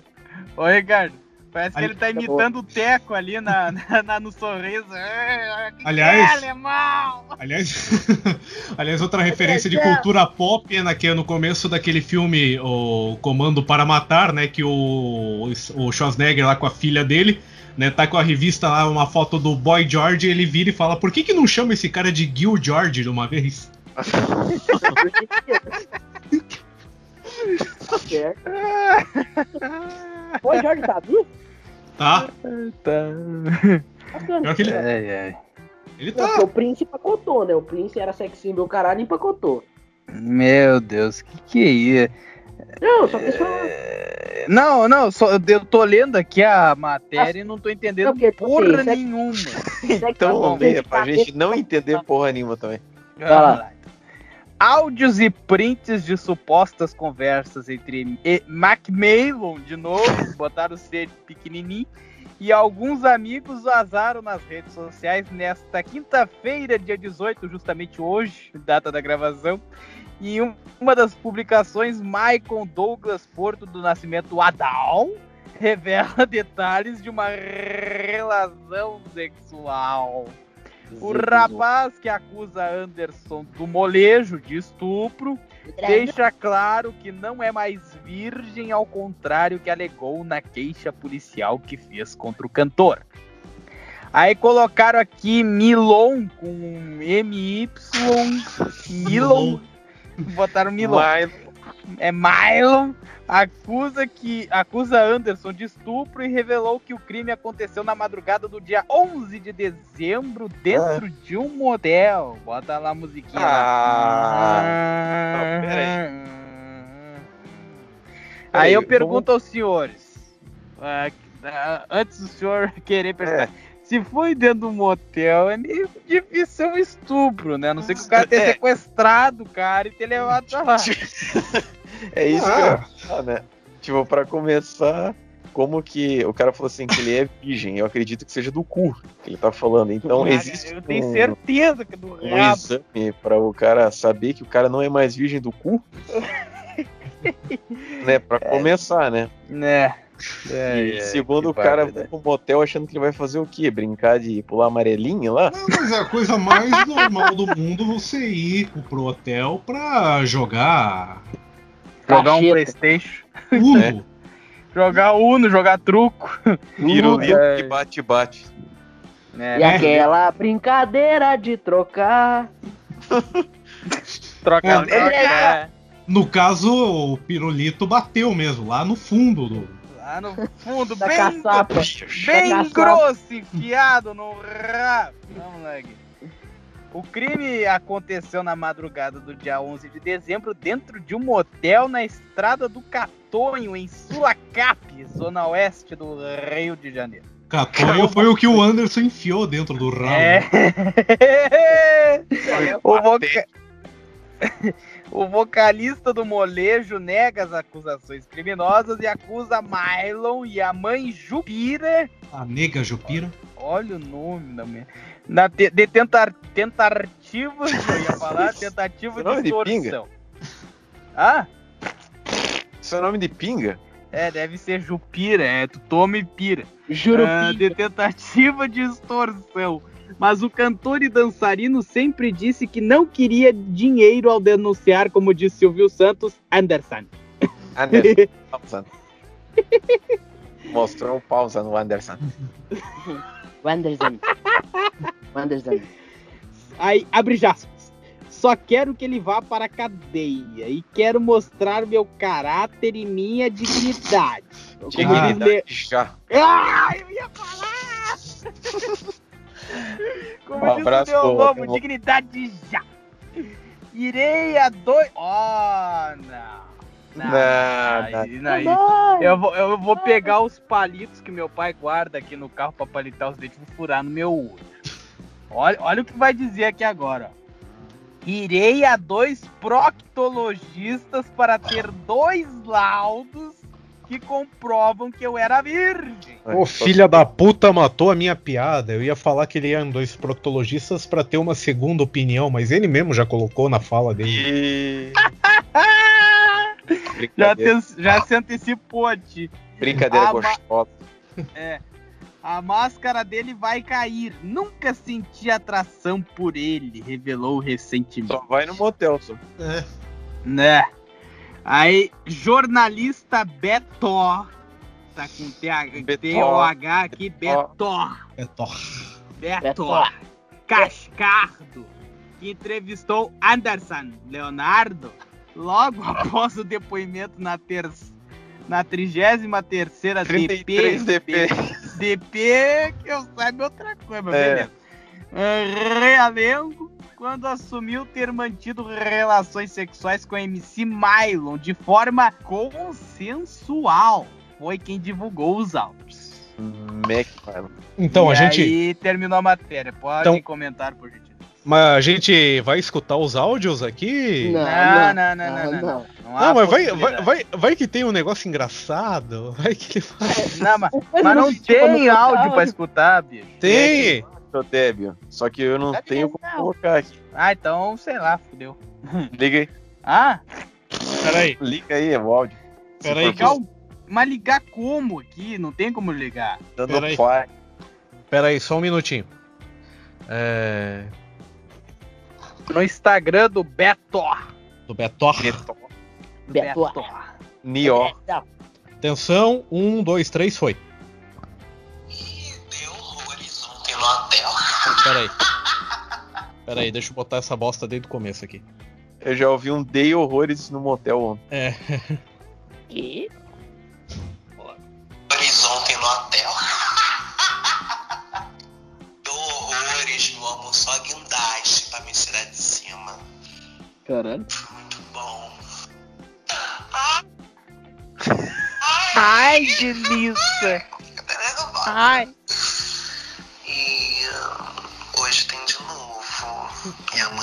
Ô, Ricardo. Parece que Ali- ele tá imitando o Teco ali na, na- na- no sorriso. Que Aliás- é, alemão? Aliás, aliás, outra referência de cultura pop é na- que é no começo daquele filme O Comando para Matar, né? Que o, o Schwarzenegger lá com a filha dele, né? Tá com a revista lá, uma foto do Boy George, e ele vira e fala: Por que, que não chama esse cara de Gil George de uma vez? Oi, Jorge, tá vivo? Tá? Tá. Bacana. Pior que ele, Ai, ai. ele Não, tá. o Prince empacotou, né? O Prince era sex symbol caralho e empacotou. Meu Deus, que que é isso? Não, só pessoal. É, Não, não, só, eu tô lendo aqui a matéria e não tô entendendo Não, tipo assim, porra sex- nenhuma. Então, leia, gente, pra gente não entender porra nenhuma também. Vai lá. Áudios e prints de supostas conversas entre Macmillan, de novo, botaram o pequenininho, e alguns amigos vazaram nas redes sociais nesta quinta-feira, dia 18, justamente hoje, data da gravação. E um- uma das publicações, Michael Douglas Porto do Nascimento Adal revela detalhes de uma relação sexual. O rapaz que acusa Anderson do molejo de estupro deixa claro que não é mais virgem, ao contrário que alegou na queixa policial que fez contra o cantor. Aí colocaram aqui Milon com MY, Milon, botaram Milon. Mas É Mylon acusa que acusa Anderson de estupro e revelou que o crime aconteceu na madrugada do dia 11 de dezembro dentro de um motel. Bota lá a musiquinha. lá. Ah, não, pera Aí eu pergunto aos senhores, ah, ah, antes do senhor querer perguntar, se foi dentro do motel, é meio difícil ser um estupro, né? A não ser que o cara tenha É. sequestrado o cara e ter levado pra lá. é isso que eu Ah. ia falar, né? Tipo, pra começar, como que o cara falou assim que ele é virgem, eu acredito que seja do cu que ele tá falando. Então Cara, existe Eu tenho um, certeza que é do um rabo. exame pra o cara saber que o cara não é mais virgem do cu? né, pra começar, né? Né? e segundo o cara vai pro motel achando que ele vai fazer o quê? Brincar de pular amarelinho lá? Não, mas é a coisa mais normal do mundo você ir pro hotel pra jogar Jogar um. Playstation, Uno. É. jogar Uno, jogar truco. Pirulito É. que bate-bate. né? E aquela brincadeira de trocar. Troca, É. troca. é. No caso, o pirulito bateu mesmo, lá no fundo do. Lá no fundo, Da bem, caçapa. bem grosso, enfiado no rabo. Vamos Gui. O crime aconteceu na madrugada do dia 11 de dezembro dentro de um motel na estrada do Catonho, em Sulacap, zona oeste do Rio de Janeiro. Catonho foi o que o Anderson enfiou dentro do rabo. É. o, voca- o vocalista do molejo nega as acusações criminosas e acusa Mylon e a mãe Jupira. A nega Jupira. Olha o nome da mulher. Na te- de tentar, tentativa, eu ia falar, tentativa de extorsão. Ah, Isso é nome de pinga? é, deve ser Jupira, é, tu toma e pira. Juro Ah, de tentativa de extorsão. Mas o cantor e dançarino sempre disse que não queria dinheiro ao denunciar, como disse Silvio Santos, Anderson. Anderson. Mostrou um pausa no Anderson. Wanderson. Wanderson. Aí, abre aspas. Só quero que ele vá para a cadeia e quero mostrar meu caráter e minha dignidade. Dignidade diz já. Ah, eu ia falar! Como Um abraço o meu pro- lobo, pro- dignidade já. Irei a dois. Oh, não. Não, aí- aí- Eu vou, eu vou pegar os palitos que meu pai guarda aqui no carro pra palitar os dentes e vou furar no meu olho. Olha, olha o que vai dizer aqui agora. Irei a dois proctologistas para ter dois laudos que comprovam que eu era virgem. Ô, filha da puta matou a minha piada. Eu ia falar que ele ia em dois proctologistas pra ter uma segunda opinião, mas ele mesmo já colocou na fala dele. E... Já, te- já se antecipou a ti. brincadeira Ah, ma- gostosa. É. A máscara dele vai cair. Nunca senti atração por ele, revelou recentemente. Só vai no motel, só. Né? Aí, jornalista Beto. Tá com. T-O-H aqui, Beto. Beto. É. Beto. Beto. Cascardo. Que entrevistou Anderson Leonardo logo após o depoimento na terça. Na 33ª 33 DP. DP, que eu saiba outra coisa, mas É. beleza. É, Realengo, quando assumiu ter mantido relações sexuais com a MC Mylon de forma consensual. Foi quem divulgou os áudios. Mac, mano. Então, e a gente. aí terminou a matéria. Pode Então- comentar, por gentileza. Mas a gente vai escutar os áudios aqui? Não, Não, não, não, não, não, não. Não, mas vai, vai, vai, vai que tem um negócio engraçado. Vai que ele faz. Não, mas, Mas não tem áudio. pra escutar, bicho. Tem! Seu. Só que eu não Tá tenho como colocar aqui. Ah, então, sei lá, fudeu. Liga aí. Ah, Peraí, Liga aí o áudio. Peraí ligar o... Mas ligar como aqui? Não tem como ligar. Dando Peraí. fly. peraí, só um minutinho. É. No Instagram do Beto. Do Betor. Beto. Nió. Atenção, um, dois, três, foi. No hotel. Peraí. Peraí, deixa eu botar essa bosta desde o começo aqui. Eu já ouvi um Day Horrores no motel ontem. É. Que? Horrores ontem no hotel. Deu horrores, meu amor, só guindaste pra me tirar de cima. Caralho. Foi muito bom. Ai, delícia. Ai.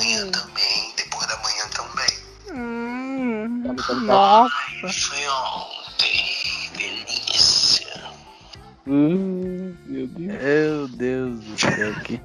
E amanhã também. Depois da manhã também. Hum, Tá me dando nossa. Foi ontem. Delícia. Hum, meu Deus. Meu Deus do céu. Que...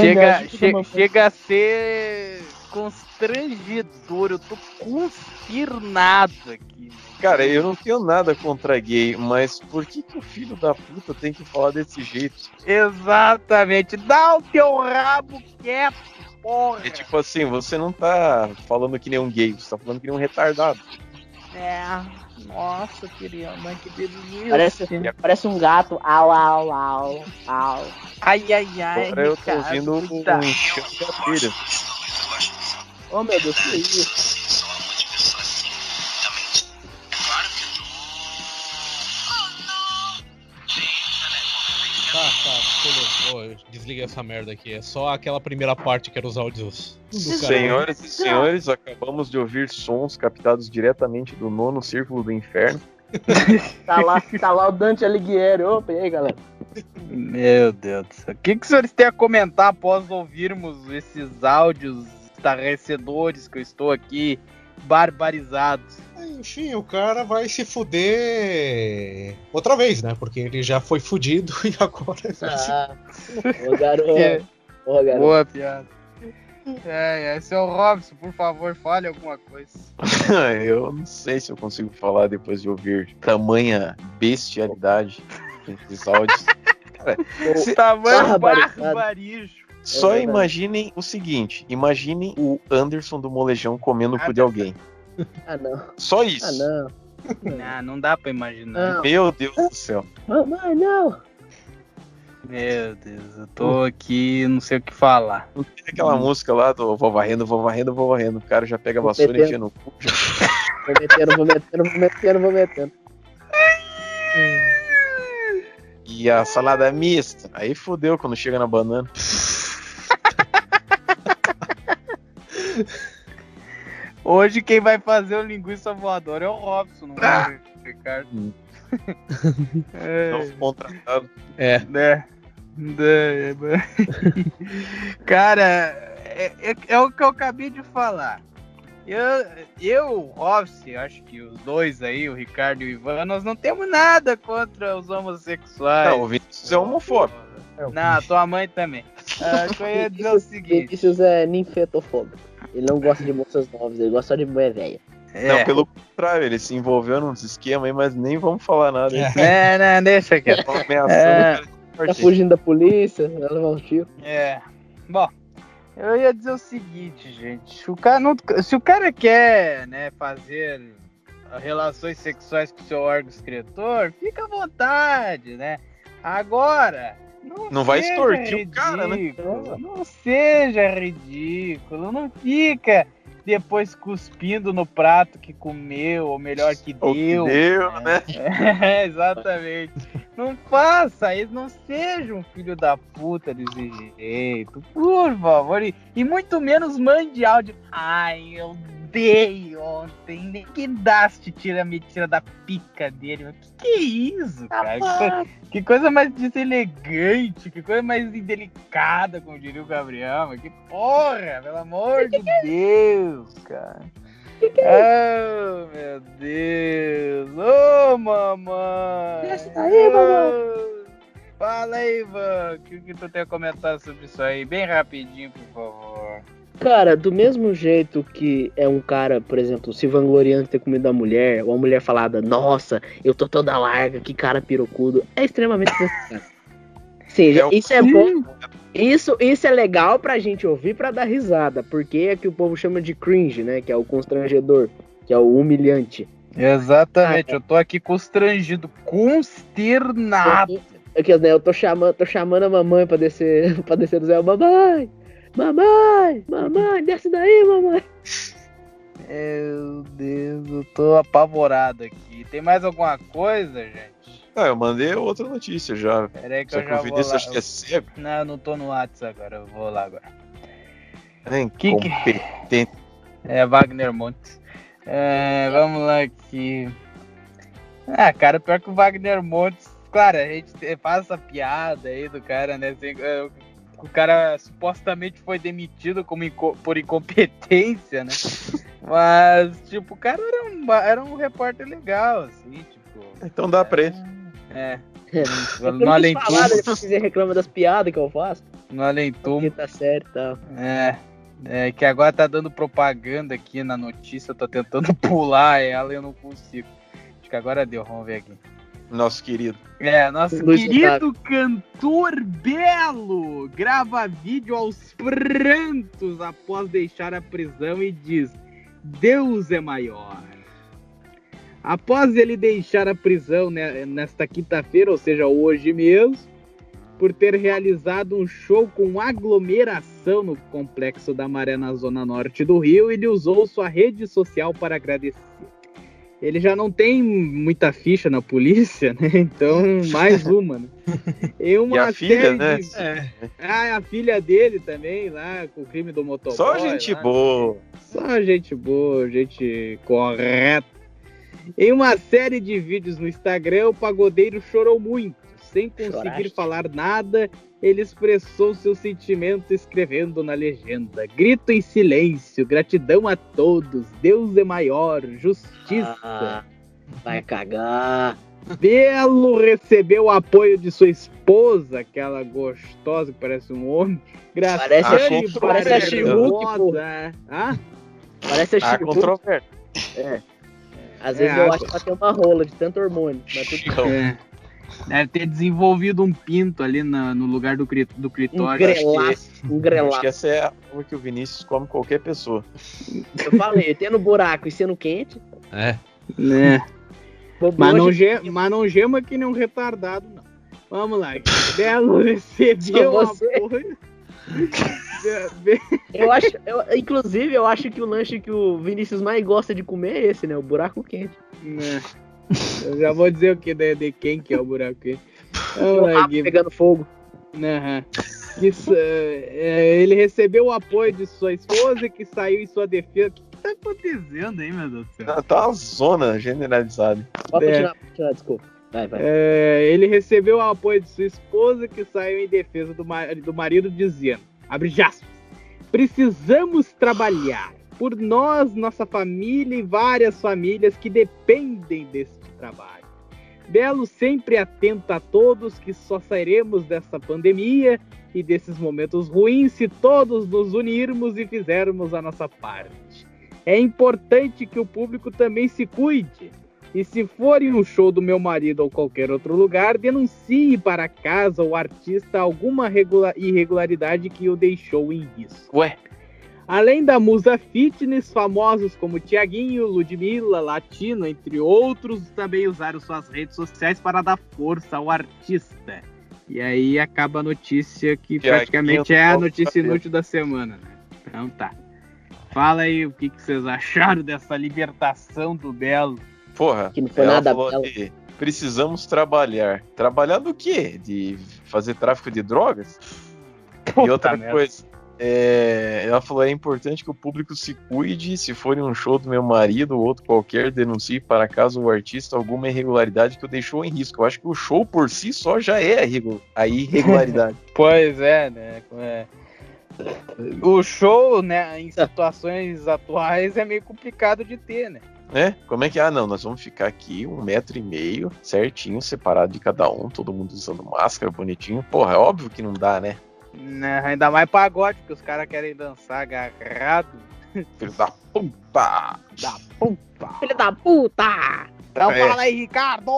Chega, che- chega a ser constrangedor. Eu tô consternado aqui. Cara, eu não tenho nada contra gay, mas por que, que o filho da puta tem que falar desse jeito? Exatamente. Dá o teu rabo quieto, porra. É tipo assim, você não tá falando que nem um gay, você tá falando que nem um retardado. É. Nossa, querida mãe, que delícia. Parece, parece um gato. Au, au, au, au. Ai, ai, ai. Agora eu tô ouvindo um de abelha. Oh, meu Deus, que isso? Só uma de Tá, tá, beleza. Desliguei essa merda aqui. É só aquela primeira parte que era os áudios. Senhoras e senhores, acabamos de ouvir sons captados diretamente do nono círculo do inferno. Tá lá, tá lá o Dante Alighieri. Opa, e aí, galera? Meu Deus do céu. O que, que os senhores têm a comentar após ouvirmos esses áudios estarrecedores que eu estou aqui barbarizados? Enfim, o cara vai se fuder outra vez, né? Porque ele já foi fudido e agora vai se Ah, ô, garoto. Que- Ô, garoto. Boa piada. É, é, seu Robson, por favor, fale alguma coisa. eu não sei se eu consigo falar depois de ouvir tamanha bestialidade desses áudios. Se- Tamanho barbarizado. Barbarijo. Só verdade. imaginem o seguinte: imaginem o Anderson do Molejão comendo o Ah, cu de alguém. Ah, não. Só isso. Ah, não. Não, não dá pra imaginar. Não. Meu Deus do céu. Mamãe, não. Meu Deus, eu tô aqui, não sei o que falar. Não tem aquela música lá do vou varrendo, vou varrendo, vou varrendo. O cara já pega a vassoura e metendo. enfia no cu. já- Vou metendo, vou metendo, vou metendo, vou metendo. E a salada mista. Aí fodeu quando chega na banana. Hoje quem vai fazer o linguiça voador é o Robson, não é o Ricardo. Hum. É, Novo contratado. É. né? Né. Cara, é, é, é o que eu acabei de falar. Eu, eu, Office, acho que os dois aí, o Ricardo e o Ivan, nós não temos nada contra os homossexuais. Não, o Vinícius é homofóbico. Não, tua mãe também. Ah, eu ia dizer é o seguinte. Vinícius é ninfetofóbico. Ele não gosta de moças novas, ele gosta só de mulher velha. É, Não, pelo contrário, ele se envolveu nos esquemas aí, mas nem vamos falar nada. hein? é, não, deixa quieto. É. Tá fugindo da polícia, vai levar um tiro. É. Bom, eu ia dizer o seguinte, gente. O cara não, se o cara quer, né, fazer relações sexuais com o seu órgão excretor, fica à vontade, né? Agora, não, Não vai extorquir o cara, né? Não seja ridículo, não fica depois cuspindo no prato que comeu, ou melhor que O que deu. deu, né? É, exatamente. Não faça isso, não seja um filho da puta desse jeito, por favor. E, e muito menos mande áudio. Ai, eu dei ontem, nem que daste tira me tira da pica dele. Que, que é isso, cara? Que, que coisa mais deselegante, que coisa mais indelicada, como diria o Gabriel. Mas que porra, pelo amor de Deus, cara. Oh, meu Deus! Ô, mamãe! Desce daí, mamãe. Fala aí, Ivan, o que, que tu tem a comentar sobre isso aí? Bem rapidinho, por favor. Cara, do mesmo jeito que é um cara, por exemplo, se vangloriando de ter comido a mulher, ou a mulher falada, nossa, eu tô toda larga, que cara pirocudo, é extremamente necessário. Seja, É isso é bom. Isso, isso é legal pra gente ouvir pra dar risada, porque é que o povo chama de cringe, né? Que é o constrangedor, que é o humilhante. Exatamente, eu tô aqui constrangido, consternado. Aqui, né, eu tô chamando, tô chamando a mamãe pra descer, pra descer do céu. Mamãe! Mamãe! Mamãe, desce daí, mamãe! Meu Deus, eu tô apavorado aqui. Tem mais alguma coisa, gente? Ah, eu mandei outra notícia já. Pera aí que Só eu que já o vou lá. acho que é cego, Não, eu não tô no WhatsApp agora, eu vou lá agora. né? Que que- Incompetente. É Wagner Montes. É, vamos lá aqui. Ah, cara, pior que o Wagner Montes. Claro, a gente te- faz essa piada aí do cara, né? assim, é, o cara supostamente foi demitido como inco- por incompetência, né? Mas, tipo, o cara era um, era um repórter legal, assim, tipo. Então dá pra ele. É. Eu No não além túmulo. depois você reclama das piadas que eu faço. No além. Quinta série e tal. É. É que agora tá dando propaganda aqui na notícia, eu tô tentando pular ela e eu não consigo. Acho que agora deu, vamos ver aqui. Nosso querido. É, nosso Luiz querido cantor Belo grava vídeo aos prantos após deixar a prisão e diz: Deus é maior. Após ele deixar a prisão né, nesta quinta-feira, ou seja, hoje mesmo, por ter realizado um show com aglomeração no complexo da Maré na zona norte do Rio, ele usou sua rede social para agradecer. Ele já não tem muita ficha na polícia, né? Então, mais uma, né? Em uma E a filha, série né? de- Ah, a filha dele também, lá, com o crime do motoboy. Só gente lá. boa. Só gente boa, gente correta. Em uma série de vídeos no Instagram, o pagodeiro chorou muito. Sem conseguir Choraste? falar nada, ele expressou seu sentimento escrevendo na legenda: Grito em silêncio, gratidão a todos, Deus é maior, justiça. Ah, vai cagar. Belo recebeu o apoio de sua esposa, aquela gostosa que parece um homem. Parece a Graciane She- parece a Barbosa. Hã? Parece a Há Chico. controvérsia. Às vezes É, eu a- acho que ela tem uma rola de tanto hormônio. Mas tudo É. Deve ter desenvolvido um pinto ali na- no lugar do, cri- do um clitóris. grelaço. Um Acho grelaço. que essa é a forma que o Vinícius come qualquer pessoa. Eu falei, tendo buraco e sendo quente. É. Né? Mas, não ge- mas não gema que nem um retardado, não. Vamos lá. Belo recebeu você. apoio. Eu acho, eu- inclusive, eu acho que o lanche que o Vinícius mais gosta de comer é esse, né? O buraco quente. né? Eu já vou dizer o que de, de quem que é o buraco. O lá, rabo Gui. pegando fogo. Aham. Isso, é, ele recebeu o apoio de sua esposa que saiu em sua defesa. O que, tá acontecendo aí, meu Deus do céu? Tá- Tá uma zona generalizada. Pode É. pode continuar, desculpa. Vai, vai. É, ele recebeu o apoio de sua esposa que saiu em defesa do, ma- do marido dizendo, abre aspas, Precisamos trabalhar por nós, nossa família e várias famílias que dependem deste trabalho. Belo sempre atento a todos que só sairemos dessa pandemia e desses momentos ruins se todos nos unirmos e fizermos a nossa parte. É importante que o público também se cuide. E se for em um show do meu marido ou qualquer outro lugar, denuncie para casa ou artista alguma regula- irregularidade que o deixou em risco. Ué, Além da musa fitness, famosos como Tiaguinho, Ludmilla, Latino, entre outros, também usaram suas redes sociais para dar força ao artista. E aí acaba a notícia que Tiaguinho praticamente é a notícia inútil da semana, né? Então tá. Fala aí o que, que vocês acharam dessa libertação do Belo. porra. Que não foi ela nada belo. que precisamos trabalhar. Trabalhar do quê? De fazer tráfico de drogas? e outra merda. coisa. É, ela falou: é importante que o público se cuide. Se for em um show do meu marido ou outro qualquer, denuncie para caso o artista alguma irregularidade que o deixou em risco. Eu acho que o show por si só já é a irregu- a irregularidade. Pois é, né? É. O show, né, em situações atuais é meio complicado de ter, né? né? Como é que, ah, não, nós vamos ficar aqui um metro e meio, certinho, separado de cada um, todo mundo usando máscara, bonitinho. Porra, é óbvio que não dá, né? Né, Ainda mais pagode, que os caras querem dançar agarrado. Filho da puta! Da puta! Filho da puta! Então É. fala aí, Ricardo!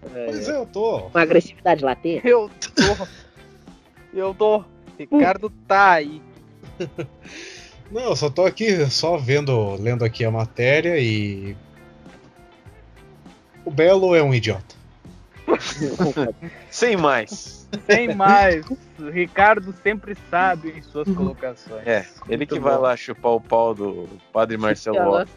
Pois é, eu tô. Uma agressividade latente. Eu tô. Eu tô. Ricardo tá aí. Não, eu só tô aqui, só vendo, lendo aqui a matéria e. O Belo é um idiota. Sem mais. Sem mais. O Ricardo sempre sabe em suas colocações. É, ele Muito que vai bom. lá chupar o pau do padre Marcelo Lopes.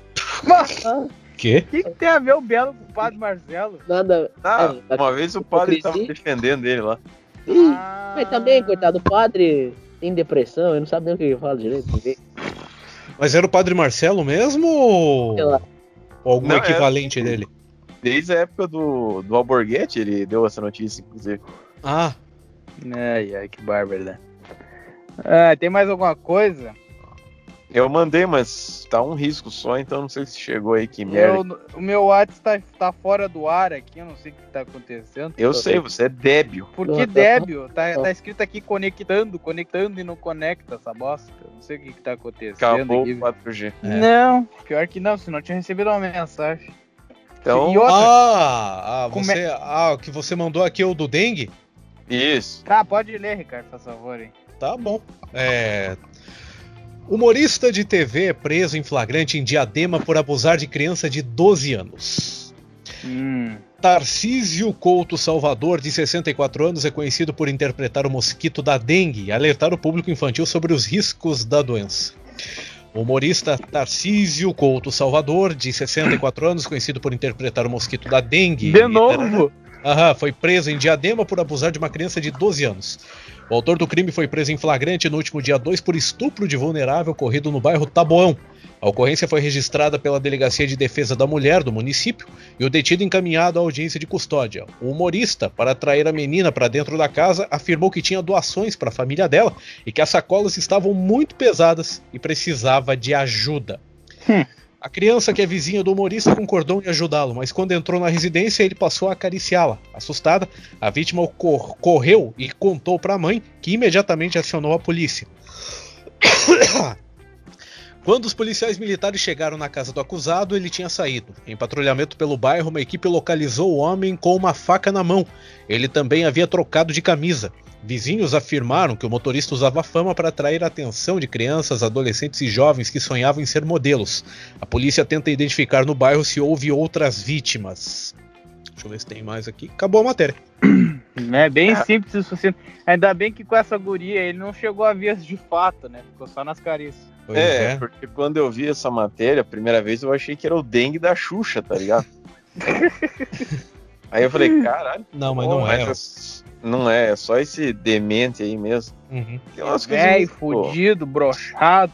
Quê? o que, que tem a ver o Belo com o Padre Marcelo? Nada. Ah, É, uma vez o padre tava hipocrisia. defendendo ele lá. Ih, Ah. mas também, coitado, o padre tem depressão, ele não sabe nem o que ele fala direito. ninguém- Mas era o Padre Marcelo mesmo ou, Sei lá. ou algum Não, é. equivalente dele? Desde a época do, do Alborguete, ele deu essa notícia, inclusive. Ah, Ai, ai, que bárbaro, né? Ah, tem mais alguma coisa? Eu mandei, mas tá um risco só, então não sei se chegou aí, que merda. Eu- o meu WhatsApp tá, tá fora do ar aqui, eu não sei o que tá acontecendo. Eu sei, você é débil. Por que débil? Tá, tá escrito aqui conectando, conectando e não conecta essa bosta. Eu não sei o que, que tá acontecendo Acabou aqui. o 4G. É. Não, pior que não, senão eu tinha recebido uma mensagem. Então, E outra, ah, ah, você, ah, o que você mandou aqui é o do dengue? isso. tá, pode ler, Ricardo, por favor, hein. Tá bom. É... Humorista de TV é preso em flagrante em Diadema por abusar de criança de 12 anos. Hum. Tarcísio Couto Salvador, de 64 anos, é conhecido por interpretar o mosquito da dengue e alertar o público infantil sobre os riscos da doença. O humorista Tarcísio Couto Salvador, de 64 anos, conhecido por interpretar o mosquito da dengue. De novo? Aham, foi preso em Diadema por abusar de uma criança de 12 anos. O autor do crime foi preso em flagrante no último dia 2 por estupro de vulnerável ocorrido no bairro Taboão. A ocorrência foi registrada pela Delegacia de Defesa da Mulher do município e o detido encaminhado à audiência de custódia. O humorista, para atrair a menina para dentro da casa, afirmou que tinha doações para a família dela e que as sacolas estavam muito pesadas e precisava de ajuda. A criança, que é vizinha do humorista, concordou em ajudá-lo, mas quando entrou na residência, ele passou a acariciá-la. Assustada, a vítima cor- correu e contou para a mãe, que imediatamente acionou a polícia. Quando os policiais militares chegaram na casa do acusado, ele tinha saído. Em patrulhamento pelo bairro, uma equipe localizou o homem com uma faca na mão. Ele também havia trocado de camisa. Vizinhos afirmaram que o motorista usava fama para atrair a atenção de crianças, adolescentes e jovens que sonhavam em ser modelos. A polícia tenta identificar no bairro se houve outras vítimas. Deixa eu ver se tem mais aqui. Acabou a matéria. É bem Ah. simples e sucinto. Ainda bem que com essa guria ele não chegou a vias de fato, né? Ficou só nas carícias. É, é. porque quando eu vi essa matéria, a primeira vez eu achei que era o dengue da Xuxa, tá ligado? aí eu falei, caralho. Não, mas pô, não é. mas Não é, é só esse demente aí mesmo. Uhum. Velho, meio- fudido, brochado.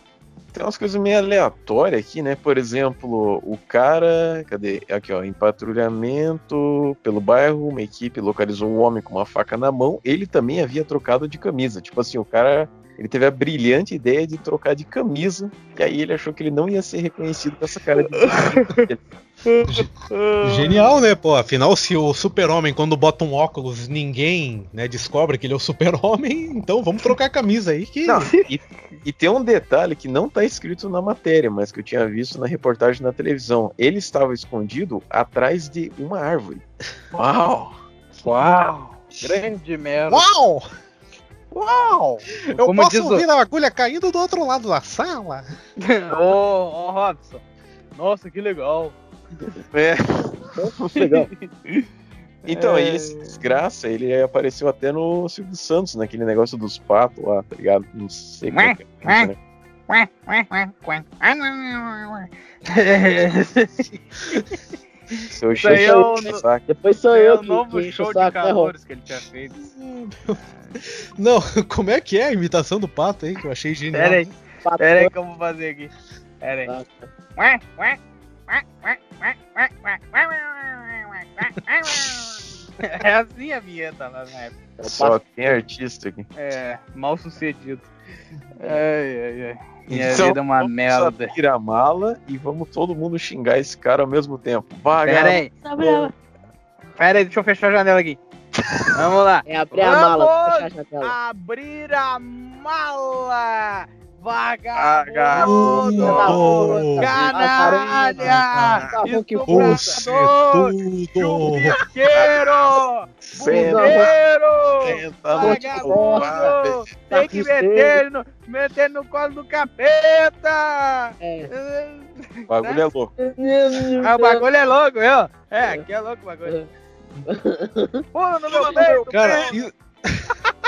Tem umas coisas meio aleatórias aqui, né? Por exemplo, o cara. Cadê? Aqui, ó. Em patrulhamento pelo bairro, uma equipe localizou um homem com uma faca na mão. Ele também havia trocado de camisa. Tipo assim, o cara ele teve a brilhante ideia de trocar de camisa, e aí ele achou que ele não ia ser reconhecido com essa cara de. Genial, né, pô? Afinal, se o super-homem, quando bota um óculos, ninguém né, descobre que ele é o super-homem, então vamos trocar a camisa aí que. Não, e, e tem um detalhe que não tá escrito na matéria, mas que eu tinha visto na reportagem na televisão. Ele estava escondido atrás de uma árvore. Uau! Uau! Grande merda! Uau! Uau! Eu Como posso diz o- ouvir a agulha caindo do outro lado da sala? Ô, ô, Robson. Nossa, que legal. É. Legal. Então, É. esse desgraça, ele apareceu até no Silvio Santos, naquele negócio dos patos lá, tá ligado? Não sei como é que é né? Seu aí é chefe o, de saco. Depois sou é eu o que, novo que show o de saco, né, calores que ele tinha feito. Não, como é que é a imitação do pato aí que eu achei genial? Pera aí, Pato- pera aí que eu vou fazer aqui. Pera aí. Ah, É assim a vinheta lá na época. é Só tem artista aqui. É, mal sucedido. Ai, ai, ai. Minha Então, vida é uma vamos merda. abrir a mala e vamos todo mundo xingar esse cara ao mesmo tempo. Pera Vaga. aí, pera aí, deixa eu fechar a janela aqui. Vamos lá. É abrir a mala, fechar a janela. Abrir a mala! Vagabundo! Vagabundo! Oh, Canalha! Tá Você Estuprador! Senta, Buzeiro! Vagabundo! Tem que meter no, meter no colo do capeta! É. O bagulho é louco. Ah, o bagulho é louco, viu? É, aqui é louco o bagulho. Pula no meu peito! Cara, peito.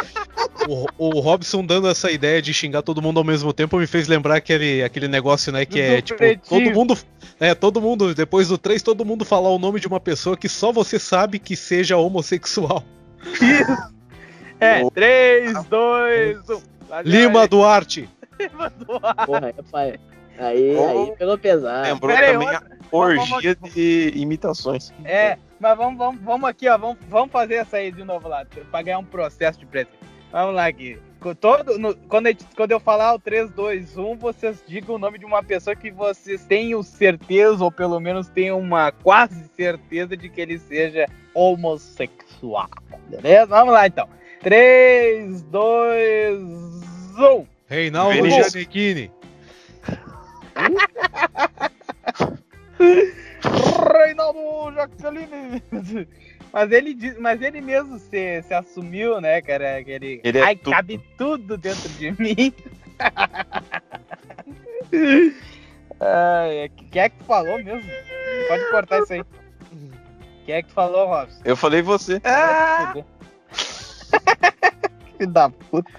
o, o Robson dando essa ideia de xingar todo mundo ao mesmo tempo me fez lembrar aquele, aquele negócio, né? Que é Do tipo, pretinho. todo mundo. É, todo mundo, depois do 3, todo mundo falar o nome de uma pessoa que só você sabe que seja homossexual. É, 3, 2, 1. Lima Duarte! Lima Duarte. Porra, é, pai. Aí, Oh. aí pegou pesado. Lembrou Pera aí, também a orgia de imitações. É, mas vamos, vamos, vamos aqui, ó. Vamos, vamos fazer essa aí de novo lá, pra ganhar um processo de presente. Vamos lá aqui. Todo, no- quando, a gente- quando eu falar o 3, 2, 1, vocês digam o nome de uma pessoa que vocês tenham certeza, ou pelo menos tenham uma quase certeza de que ele seja homossexual. Beleza? Vamos lá então. 3, 2, 1. Reinaldo. Giannichini. Reinaldo Jaqueline. Mas ele, diz, mas ele mesmo se, se assumiu, né, cara? Que ele, Ele é Ai, tudo. cabe tudo dentro de mim. Ai, quem é que tu falou mesmo? Pode cortar isso aí. Quem é que tu falou, Robson? Eu falei você. Ah! Filho da puta.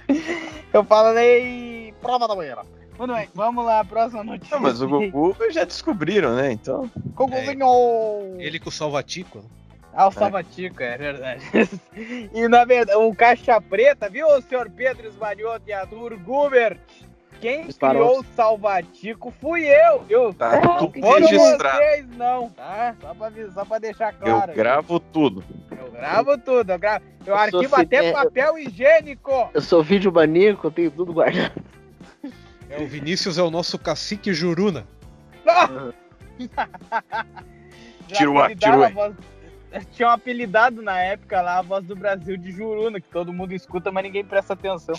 Eu falei prova da banheira. Muito bem, vamos lá, próxima notícia. Não, mas o Goku já descobriram, né? Então. Gokuzinho! Ele com o Salvatico. Ah, o Salvatico, é verdade. e na verdade, o Caixa Preta, viu, senhor Pedro Esmanioto e Arthur Gubert? Quem Disparou. criou o Salvatico fui eu, viu? Tá tudo registrado. vocês, não, tá? Só pra, avisar- só pra deixar Eu claro. gravo tudo. Eu gravo tudo, eu gravo. Eu, Eu sou arquivo até é, papel higiênico. Eu sou vídeo maníaco, eu tenho tudo guardado. É, o Vinícius é o nosso cacique Juruna. Já Tiro a- Tinha um apelidado na época lá, a voz do Brasil de Juruna, que todo mundo escuta, mas ninguém presta atenção.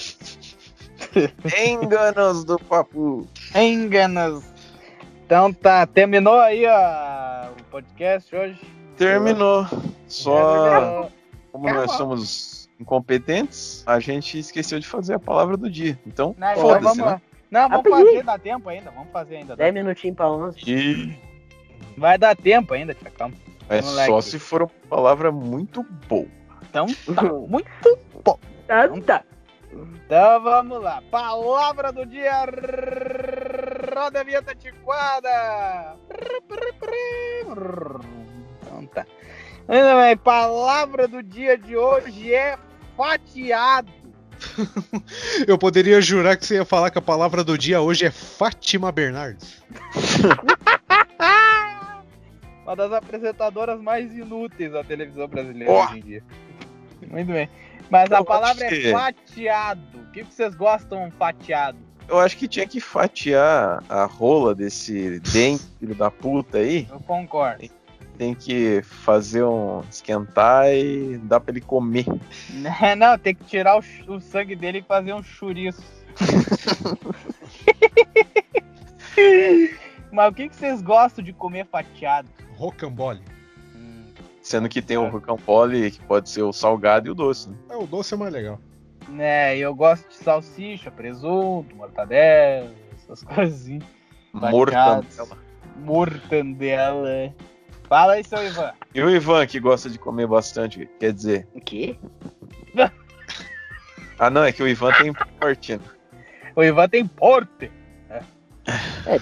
Enganos do papo. Enganas. Então tá, terminou aí ó, o podcast hoje. Terminou. Só Terminou. como nós somos incompetentes, a gente esqueceu de fazer a palavra do dia. Então, Não, então foda-se, vamos né? lá. Não, vamos fazer, dá tempo ainda, vamos fazer ainda. dá. 10 minutinhos pra 11. E Vai dar tempo ainda, tia, calma. É lá só se for uma palavra muito boa. Então tá, muito Tá, tá. Então vamos lá. Palavra do dia. Roda a vinheta tiquada. Então tá. Muito bem, Palavra do dia de hoje é fatiado. Eu poderia jurar que você ia falar que a palavra do dia hoje é Fátima Bernardes. Uma das apresentadoras mais inúteis da televisão brasileira Ó. hoje em dia. Muito bem. Mas a Eu palavra acho é fatiado. O que vocês gostam fatiado? Eu acho que tinha que fatiar a rola desse dente, da puta aí. Eu concordo. Tem que fazer um. esquentar e dar pra ele comer. Não, tem que tirar o, o sangue dele e fazer um chouriço. Mas o que, que vocês gostam de comer fatiado? Rocambole. Sendo que tem o rocambole, que pode ser o salgado e o doce, né? É, o doce é mais legal. Né, eu gosto de salsicha, presunto, mortadela, essas coisinhas. Fatiados. Mortadela. Mortandela. Fala aí, seu Ivan. E o Ivan, que gosta de comer bastante, quer dizer. O quê? Ah, não, é que o Ivan tem porte, né? O Ivan tem porte. É,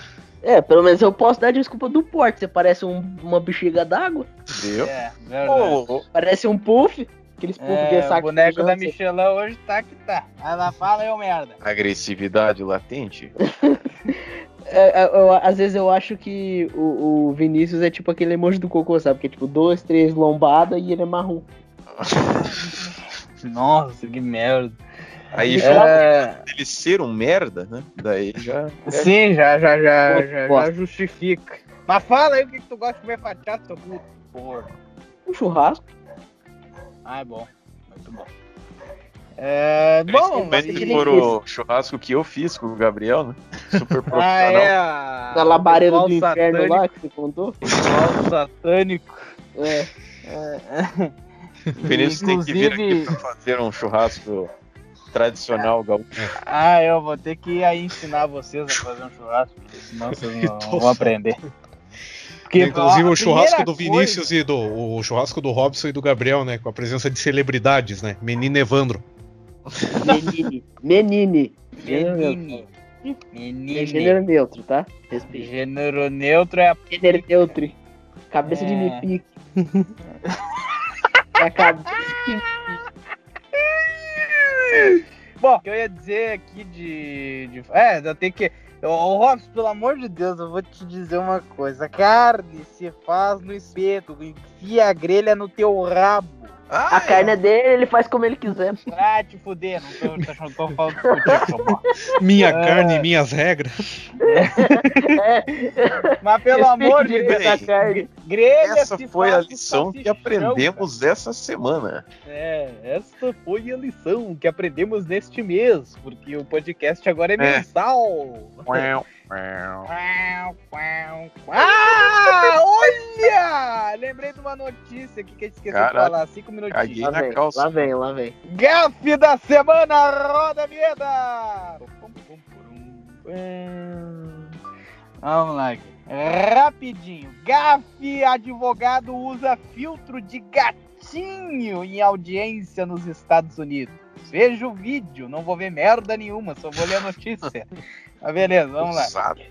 pelo menos eu posso dar desculpa do porte. Você parece um- uma bexiga d'água. Viu? É, ô, Parece um puff. Aqueles puff É, de o saco. boneco da. Michelin hoje tá que tá. Ela fala eu merda. agressividade latente? É, é, eu- às vezes eu acho que o, o Vinícius é tipo aquele emoji do cocô, sabe? Que é tipo dois, três lombada e ele é marrom. Nossa, que merda. Aí É, ele ser um merda, né? Daí já. sim, já, já, já, já, já justifica. Mas fala aí o que, que tu gosta de comer fatiado, seu puto. Porra. Um churrasco. Ah, é bom. Muito bom. É, bom, Principalmente que for o churrasco que eu fiz com o Gabriel, né? Super ah, profissional. é. a- Na labareda do inferno satânico, lá que você contou. ritual satânico. É. O Vinícius tem que vir aqui Inclusive- pra fazer um churrasco tradicional gaúcho. Ah, eu vou ter que aí ensinar vocês a fazer um churrasco, porque senão vocês não, vão aprender. Porque, Inclusive ó, o churrasco do Vinícius e do o churrasco do Robson e do Gabriel, né? Com a presença de celebridades, né? Menino Evandro. Menine. Menine. coisa- Gênero neutro. Menine. É Menine. gênero neutro, tá? Respeito. Gênero neutro é a Gênero neutro. Cabeça de É. me pique. a cabeça de Bom, eu ia dizer aqui de. de é, eu tenho que. Ô, Robson, pelo amor de Deus, eu vou te dizer uma coisa. Carne se faz no espeto, enfia a grelha no teu rabo. A carne é dele, ele faz como ele quiser. Ah, te fuder, não tô, não tô falando contigo. Minha É. carne, minhas regras. Mas pelo amor de Deus, da carne. grelha Essa foi a lição que aprendemos essa semana. cara. É, essa foi a lição que aprendemos neste mês, porque o podcast agora é É. mensal. Ah, olha! Lembrei de uma notícia aqui que a gente esqueceu de Caralho, falar. Cinco minutinhos. Lá vem, calça. lá vem, lá vem. Gafe da semana, roda a vinheta! Vamos lá. Rapidinho. Gafe advogado usa filtro de gatinho em audiência nos Estados Unidos. Veja o vídeo, não vou ver merda nenhuma, só vou ler a notícia. Mas beleza, vamos lá. Usado.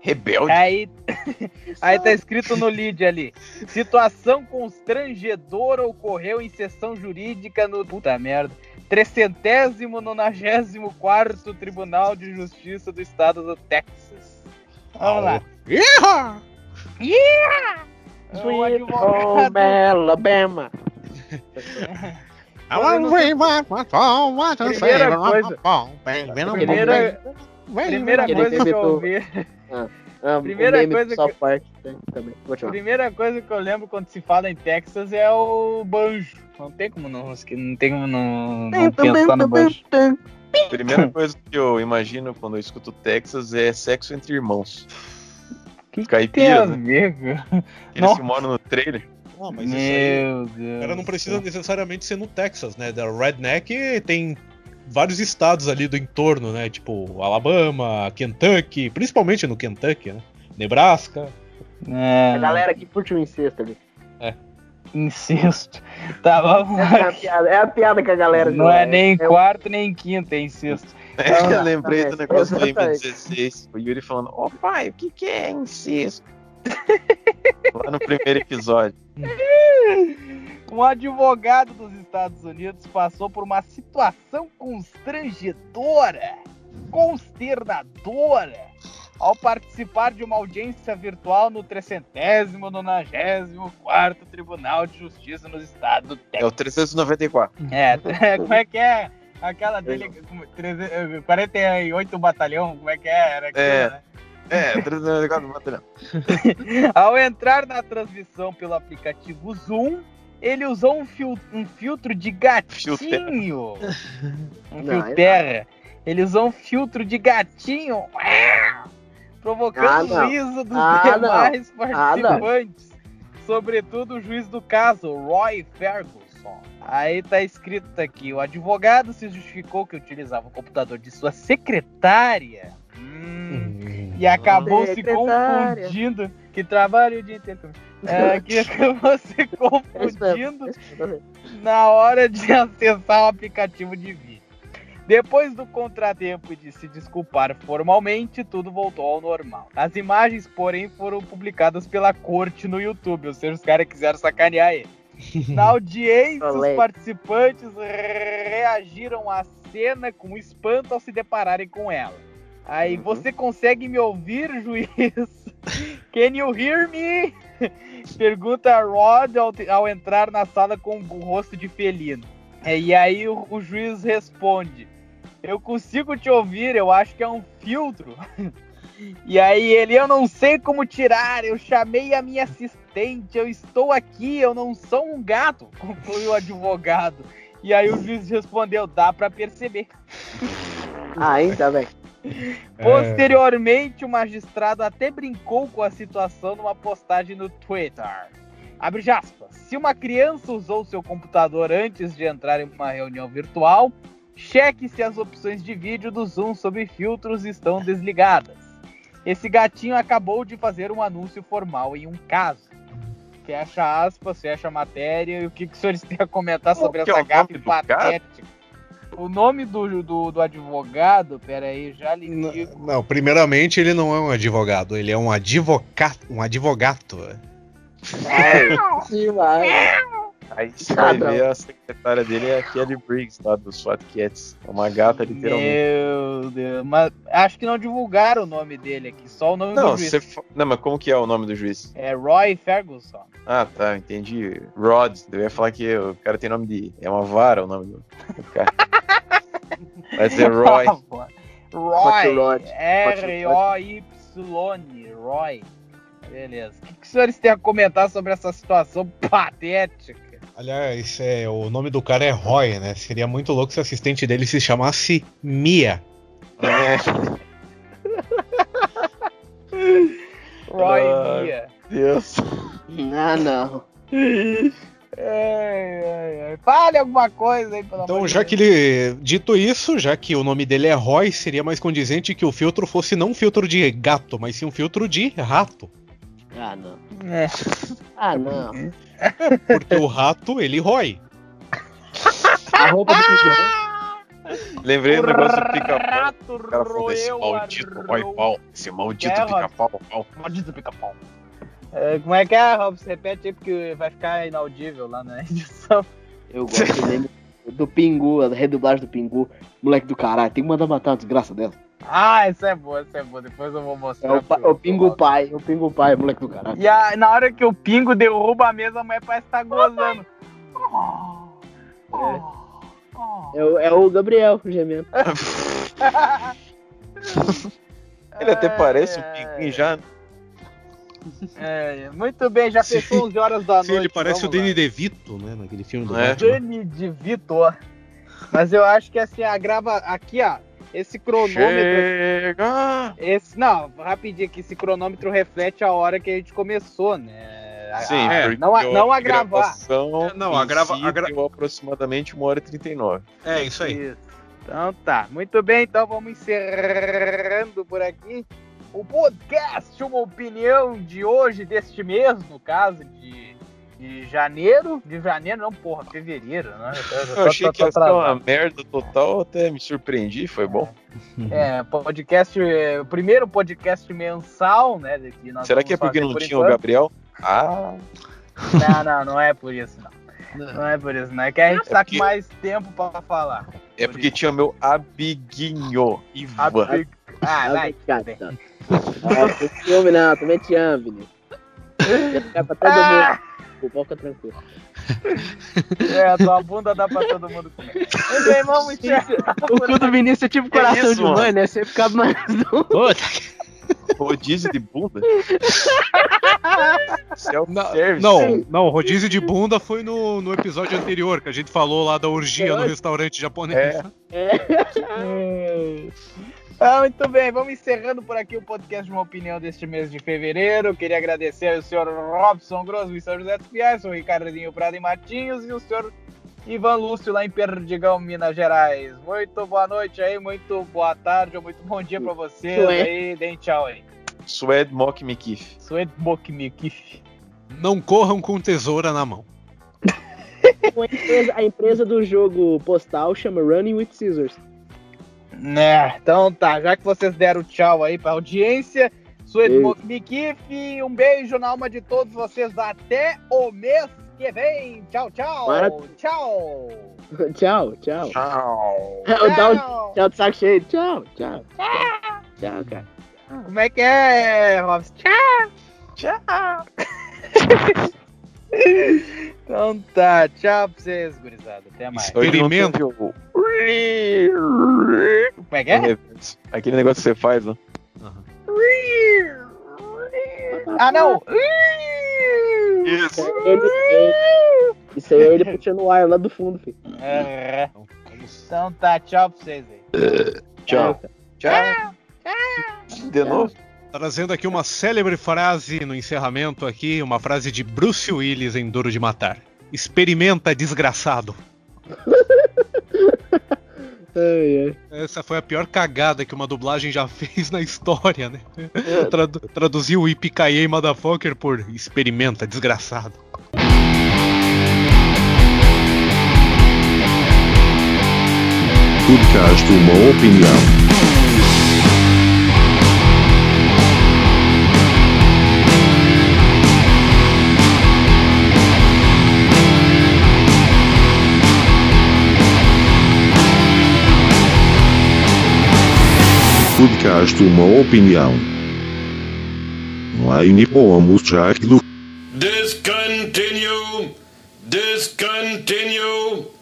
Rebelde. Aí, aí tá escrito no lead ali. Situação constrangedora ocorreu em sessão jurídica no. Puta merda. 394 Tribunal de Justiça do Estado do Texas. Vamos lá. O Sweet advogado- home Alabama. Primeira coisa- Primeira, primeira coisa que eu ouvi. Ah, Primeira coisa que- Park tem. Continua. Primeira coisa que eu lembro quando se fala em Texas é o banjo. Não tem como não, não tem como não, não pensar no banjo. A primeira coisa que eu imagino quando eu escuto Texas é sexo entre irmãos. Que Tem Caipira, a né? ver, cara. Eles Nossa. que moram no trailer. Não, mas isso aí. Meu O Deus. cara não precisa necessariamente ser no Texas, né? Da Redneck tem vários estados ali do entorno, né? Tipo Alabama, Kentucky, principalmente no Kentucky, né? Nebraska. É, A galera que curte o incesto ali. incesto. Tá, vamos é lá. a piada, é a piada que a galera Não é nem em quarto nem em quinto, é incesto. É, eu lembrei do negócio do exatamente. M16. O Yuri falando, ô pai, o que, que é incesto? Lá no primeiro episódio. Um advogado dos Estados Unidos passou por uma situação constrangedora, consternadora, ao participar de uma audiência virtual no 394 Tribunal de Justiça no estado do É o 394. É, como é que é? Aquela dele, como- 300, 48 batalhão, como é que é? Era aquilo, É. né? É, 394 batalhão. Ao entrar na transmissão pelo aplicativo Zoom, ele usou um, fil- um filtro de gatinho. Um Não, fio terra. Ele usou um filtro de gatinho. Provocando Ah, o riso dos Ah, demais Ah, não. participantes. Sobretudo o juiz do caso, Roy Ferguson. Aí tá escrito aqui: o advogado se justificou que utilizava o computador de sua secretária. Hum, e acabou se confundindo. Que trabalho o dia inteiro. É, que acabou se É confundindo é mesmo. na hora de acessar o aplicativo de vídeo. Depois do contratempo e de se desculpar formalmente, tudo voltou ao normal. As imagens, porém, foram publicadas pela corte no YouTube, ou seja, os caras quiseram sacanear ele. Na audiência, os participantes reagiram à cena com espanto ao se depararem com ela. Aí, Uhum. você consegue me ouvir, juiz? Can you hear me? Pergunta Rod ao, ao entrar na sala com o rosto de felino. É, e aí o, o juiz responde: Eu consigo te ouvir, eu acho que é um filtro. E aí ele, eu não sei como tirar, eu chamei a minha assistente, eu estou aqui, eu não sou um gato, concluiu o advogado. E aí o juiz respondeu, dá pra perceber. Ainda bem. Posteriormente, o magistrado até brincou com a situação numa postagem no Twitter. Abre aspas. Se uma criança usou seu computador antes de entrar em uma reunião virtual, cheque se as opções de vídeo do Zoom sobre filtros estão desligadas. Esse gatinho acabou de fazer um anúncio formal em um caso. Fecha aspas, fecha a matéria. E o que, que os senhores têm a comentar sobre é essa o gafe patética? O nome do, do, do advogado, peraí, já lhe digo. Não, primeiramente ele não é um advogado, ele é um advocato, um advogato. Demais. Aí você vai ver a secretária dele é a Kelly Briggs, lá do SWAT Cats. É uma gata, literalmente. Meu Deus, mas acho que não divulgaram o nome dele aqui, só o nome Não, do juiz. fa- não, mas como que é o nome do juiz? É Roy Ferguson. Ah, tá, entendi. Rod. Eu ia falar que o cara tem nome de. É uma vara o nome do do cara. Vai ser Roy. Roy. R-O-Y. Roy. Beleza. O que, que os senhores têm a comentar sobre essa situação patética? Aliás, é, o nome do cara é Roy, né? Seria muito louco se o assistente dele se chamasse Mia. É, Roy Ah. Mia. Deus. Ah, não. Ai, ai, ai. Fale alguma coisa aí, pelo Então, amor de já Deus. que ele. Dito isso, já que o nome dele é Roy, seria mais condizente que o filtro fosse não um filtro de gato, mas sim um filtro de rato. Ah, não. É. Ah, não. Porque o rato, ele rói. A roupa do pichão. Lembrei do negócio do pica-pau. Rato O cara falou esse roeu maldito a Roy ro- Pau. Esse maldito É, pica-pau. pau. Maldito pica-pau. É, como é que é, Robson? Repete aí, porque vai ficar inaudível lá na edição. Eu gosto mesmo do Pingu, a redublagem do Pingu. Moleque do caralho, tem que mandar matar uma desgraça dela. Ah, essa é boa, essa é boa. Depois eu vou É mostrar. o, pa- o Pingu pai, o Pingu pai, moleque do caralho. E a- na hora que o Pingo derruba a mesa, a mulher parece estar gozando. É, o- é o Gabriel gemendo. Ele até parece um Ai, pinguim já. É, muito bem, já fechou 11 horas da Sim, noite. ele parece o. Danny DeVito, né? Naquele filme do É. Batman. Danny de Vitor. Mas eu acho que assim, a grava. Aqui, ó. Esse cronômetro. Chega! Esse, não, rapidinho aqui, esse cronômetro reflete a hora que a gente começou, né? A- Sim, a- é, não, a, não a a gravar. gravação É, não, a em grava- si a gra- aproximadamente 1 hora e 39. É, isso aí. Isso. Então tá. Muito bem, então vamos encerrando por aqui o podcast, uma opinião de hoje, deste mês, no caso, de, de janeiro. De janeiro, não, porra, fevereiro, né? Eu, tô- Eu achei tô- que tô ia ser uma merda total, até me surpreendi, foi bom. É, podcast, é, o primeiro podcast mensal, né? Que nós Será que é porque não por tinha o enquanto. Gabriel? Ah, Não, não, não é por isso, não. Não é por isso, não. É que a gente É tá porque- com mais tempo pra falar. é porque tinha o meu amiguinho, Ivan. Abig- Ah, vai. Cara, tá. Ah, tem ciúme não, também te amo, Vinícius. Ia ficar pra todo Ah! Fica tranquilo. É, a tua bunda dá pra todo mundo comer. Muito bem, vamos encerrar. O cu do Vinícius é tipo coração isso, de mãe, né? Você fica mais. Puta, Rodízio de bunda? Não, Self-service. não, não, rodízio de bunda foi no, no episódio anterior, que a gente falou lá da orgia no Foi? restaurante japonês. É. Ah, muito bem, vamos encerrando por aqui o podcast de uma opinião deste mês de fevereiro. Queria agradecer ao senhor Robson Grosso e São José dos Pinhais, o Ricardinho Prado e Matinhos e o senhor Ivan Lúcio lá em Perdigão, Minas Gerais. Muito boa noite aí, muito boa tarde ou muito bom dia pra vocês Sué. aí. Deem tchau aí. Suede Mock Me Kiff. Não corram com tesoura na mão. A empresa, a empresa do jogo postal chama Running with Scissors. Né, então tá, já que vocês deram tchau aí pra audiência, Suede Beijo. Bokmikif, um beijo na alma de todos vocês até o mês que vem. Tchau, tchau. Para- Tchau. tchau, tchau. Tchau. Dá um Tchau. tchau de saco cheio. Tchau, tchau. Tchau, cara. Como é que é, Robson? Tchau. Tchau. então tá, tchau pra vocês, gurizada. Até mais. Experimento. Como é que é? Aquele negócio que você faz, né? Ah, não. Isso. Ele, ele- isso aí é ele puxando o ar lá do fundo, filho. É. Então tá, tchau pra vocês aí. Tchau. Tchau. De novo? Trazendo aqui uma célebre frase no encerramento aqui, uma frase de Bruce Willis em Duro de Matar. Experimenta, desgraçado. Ai, ai. Essa foi a pior cagada que uma dublagem já fez na história, né? Tradu traduziu o Ipicaie Motherfucker por experimenta, desgraçado. Podcast uma opinião. Podcast uma opinião. Line do Discontinue. Discontinue.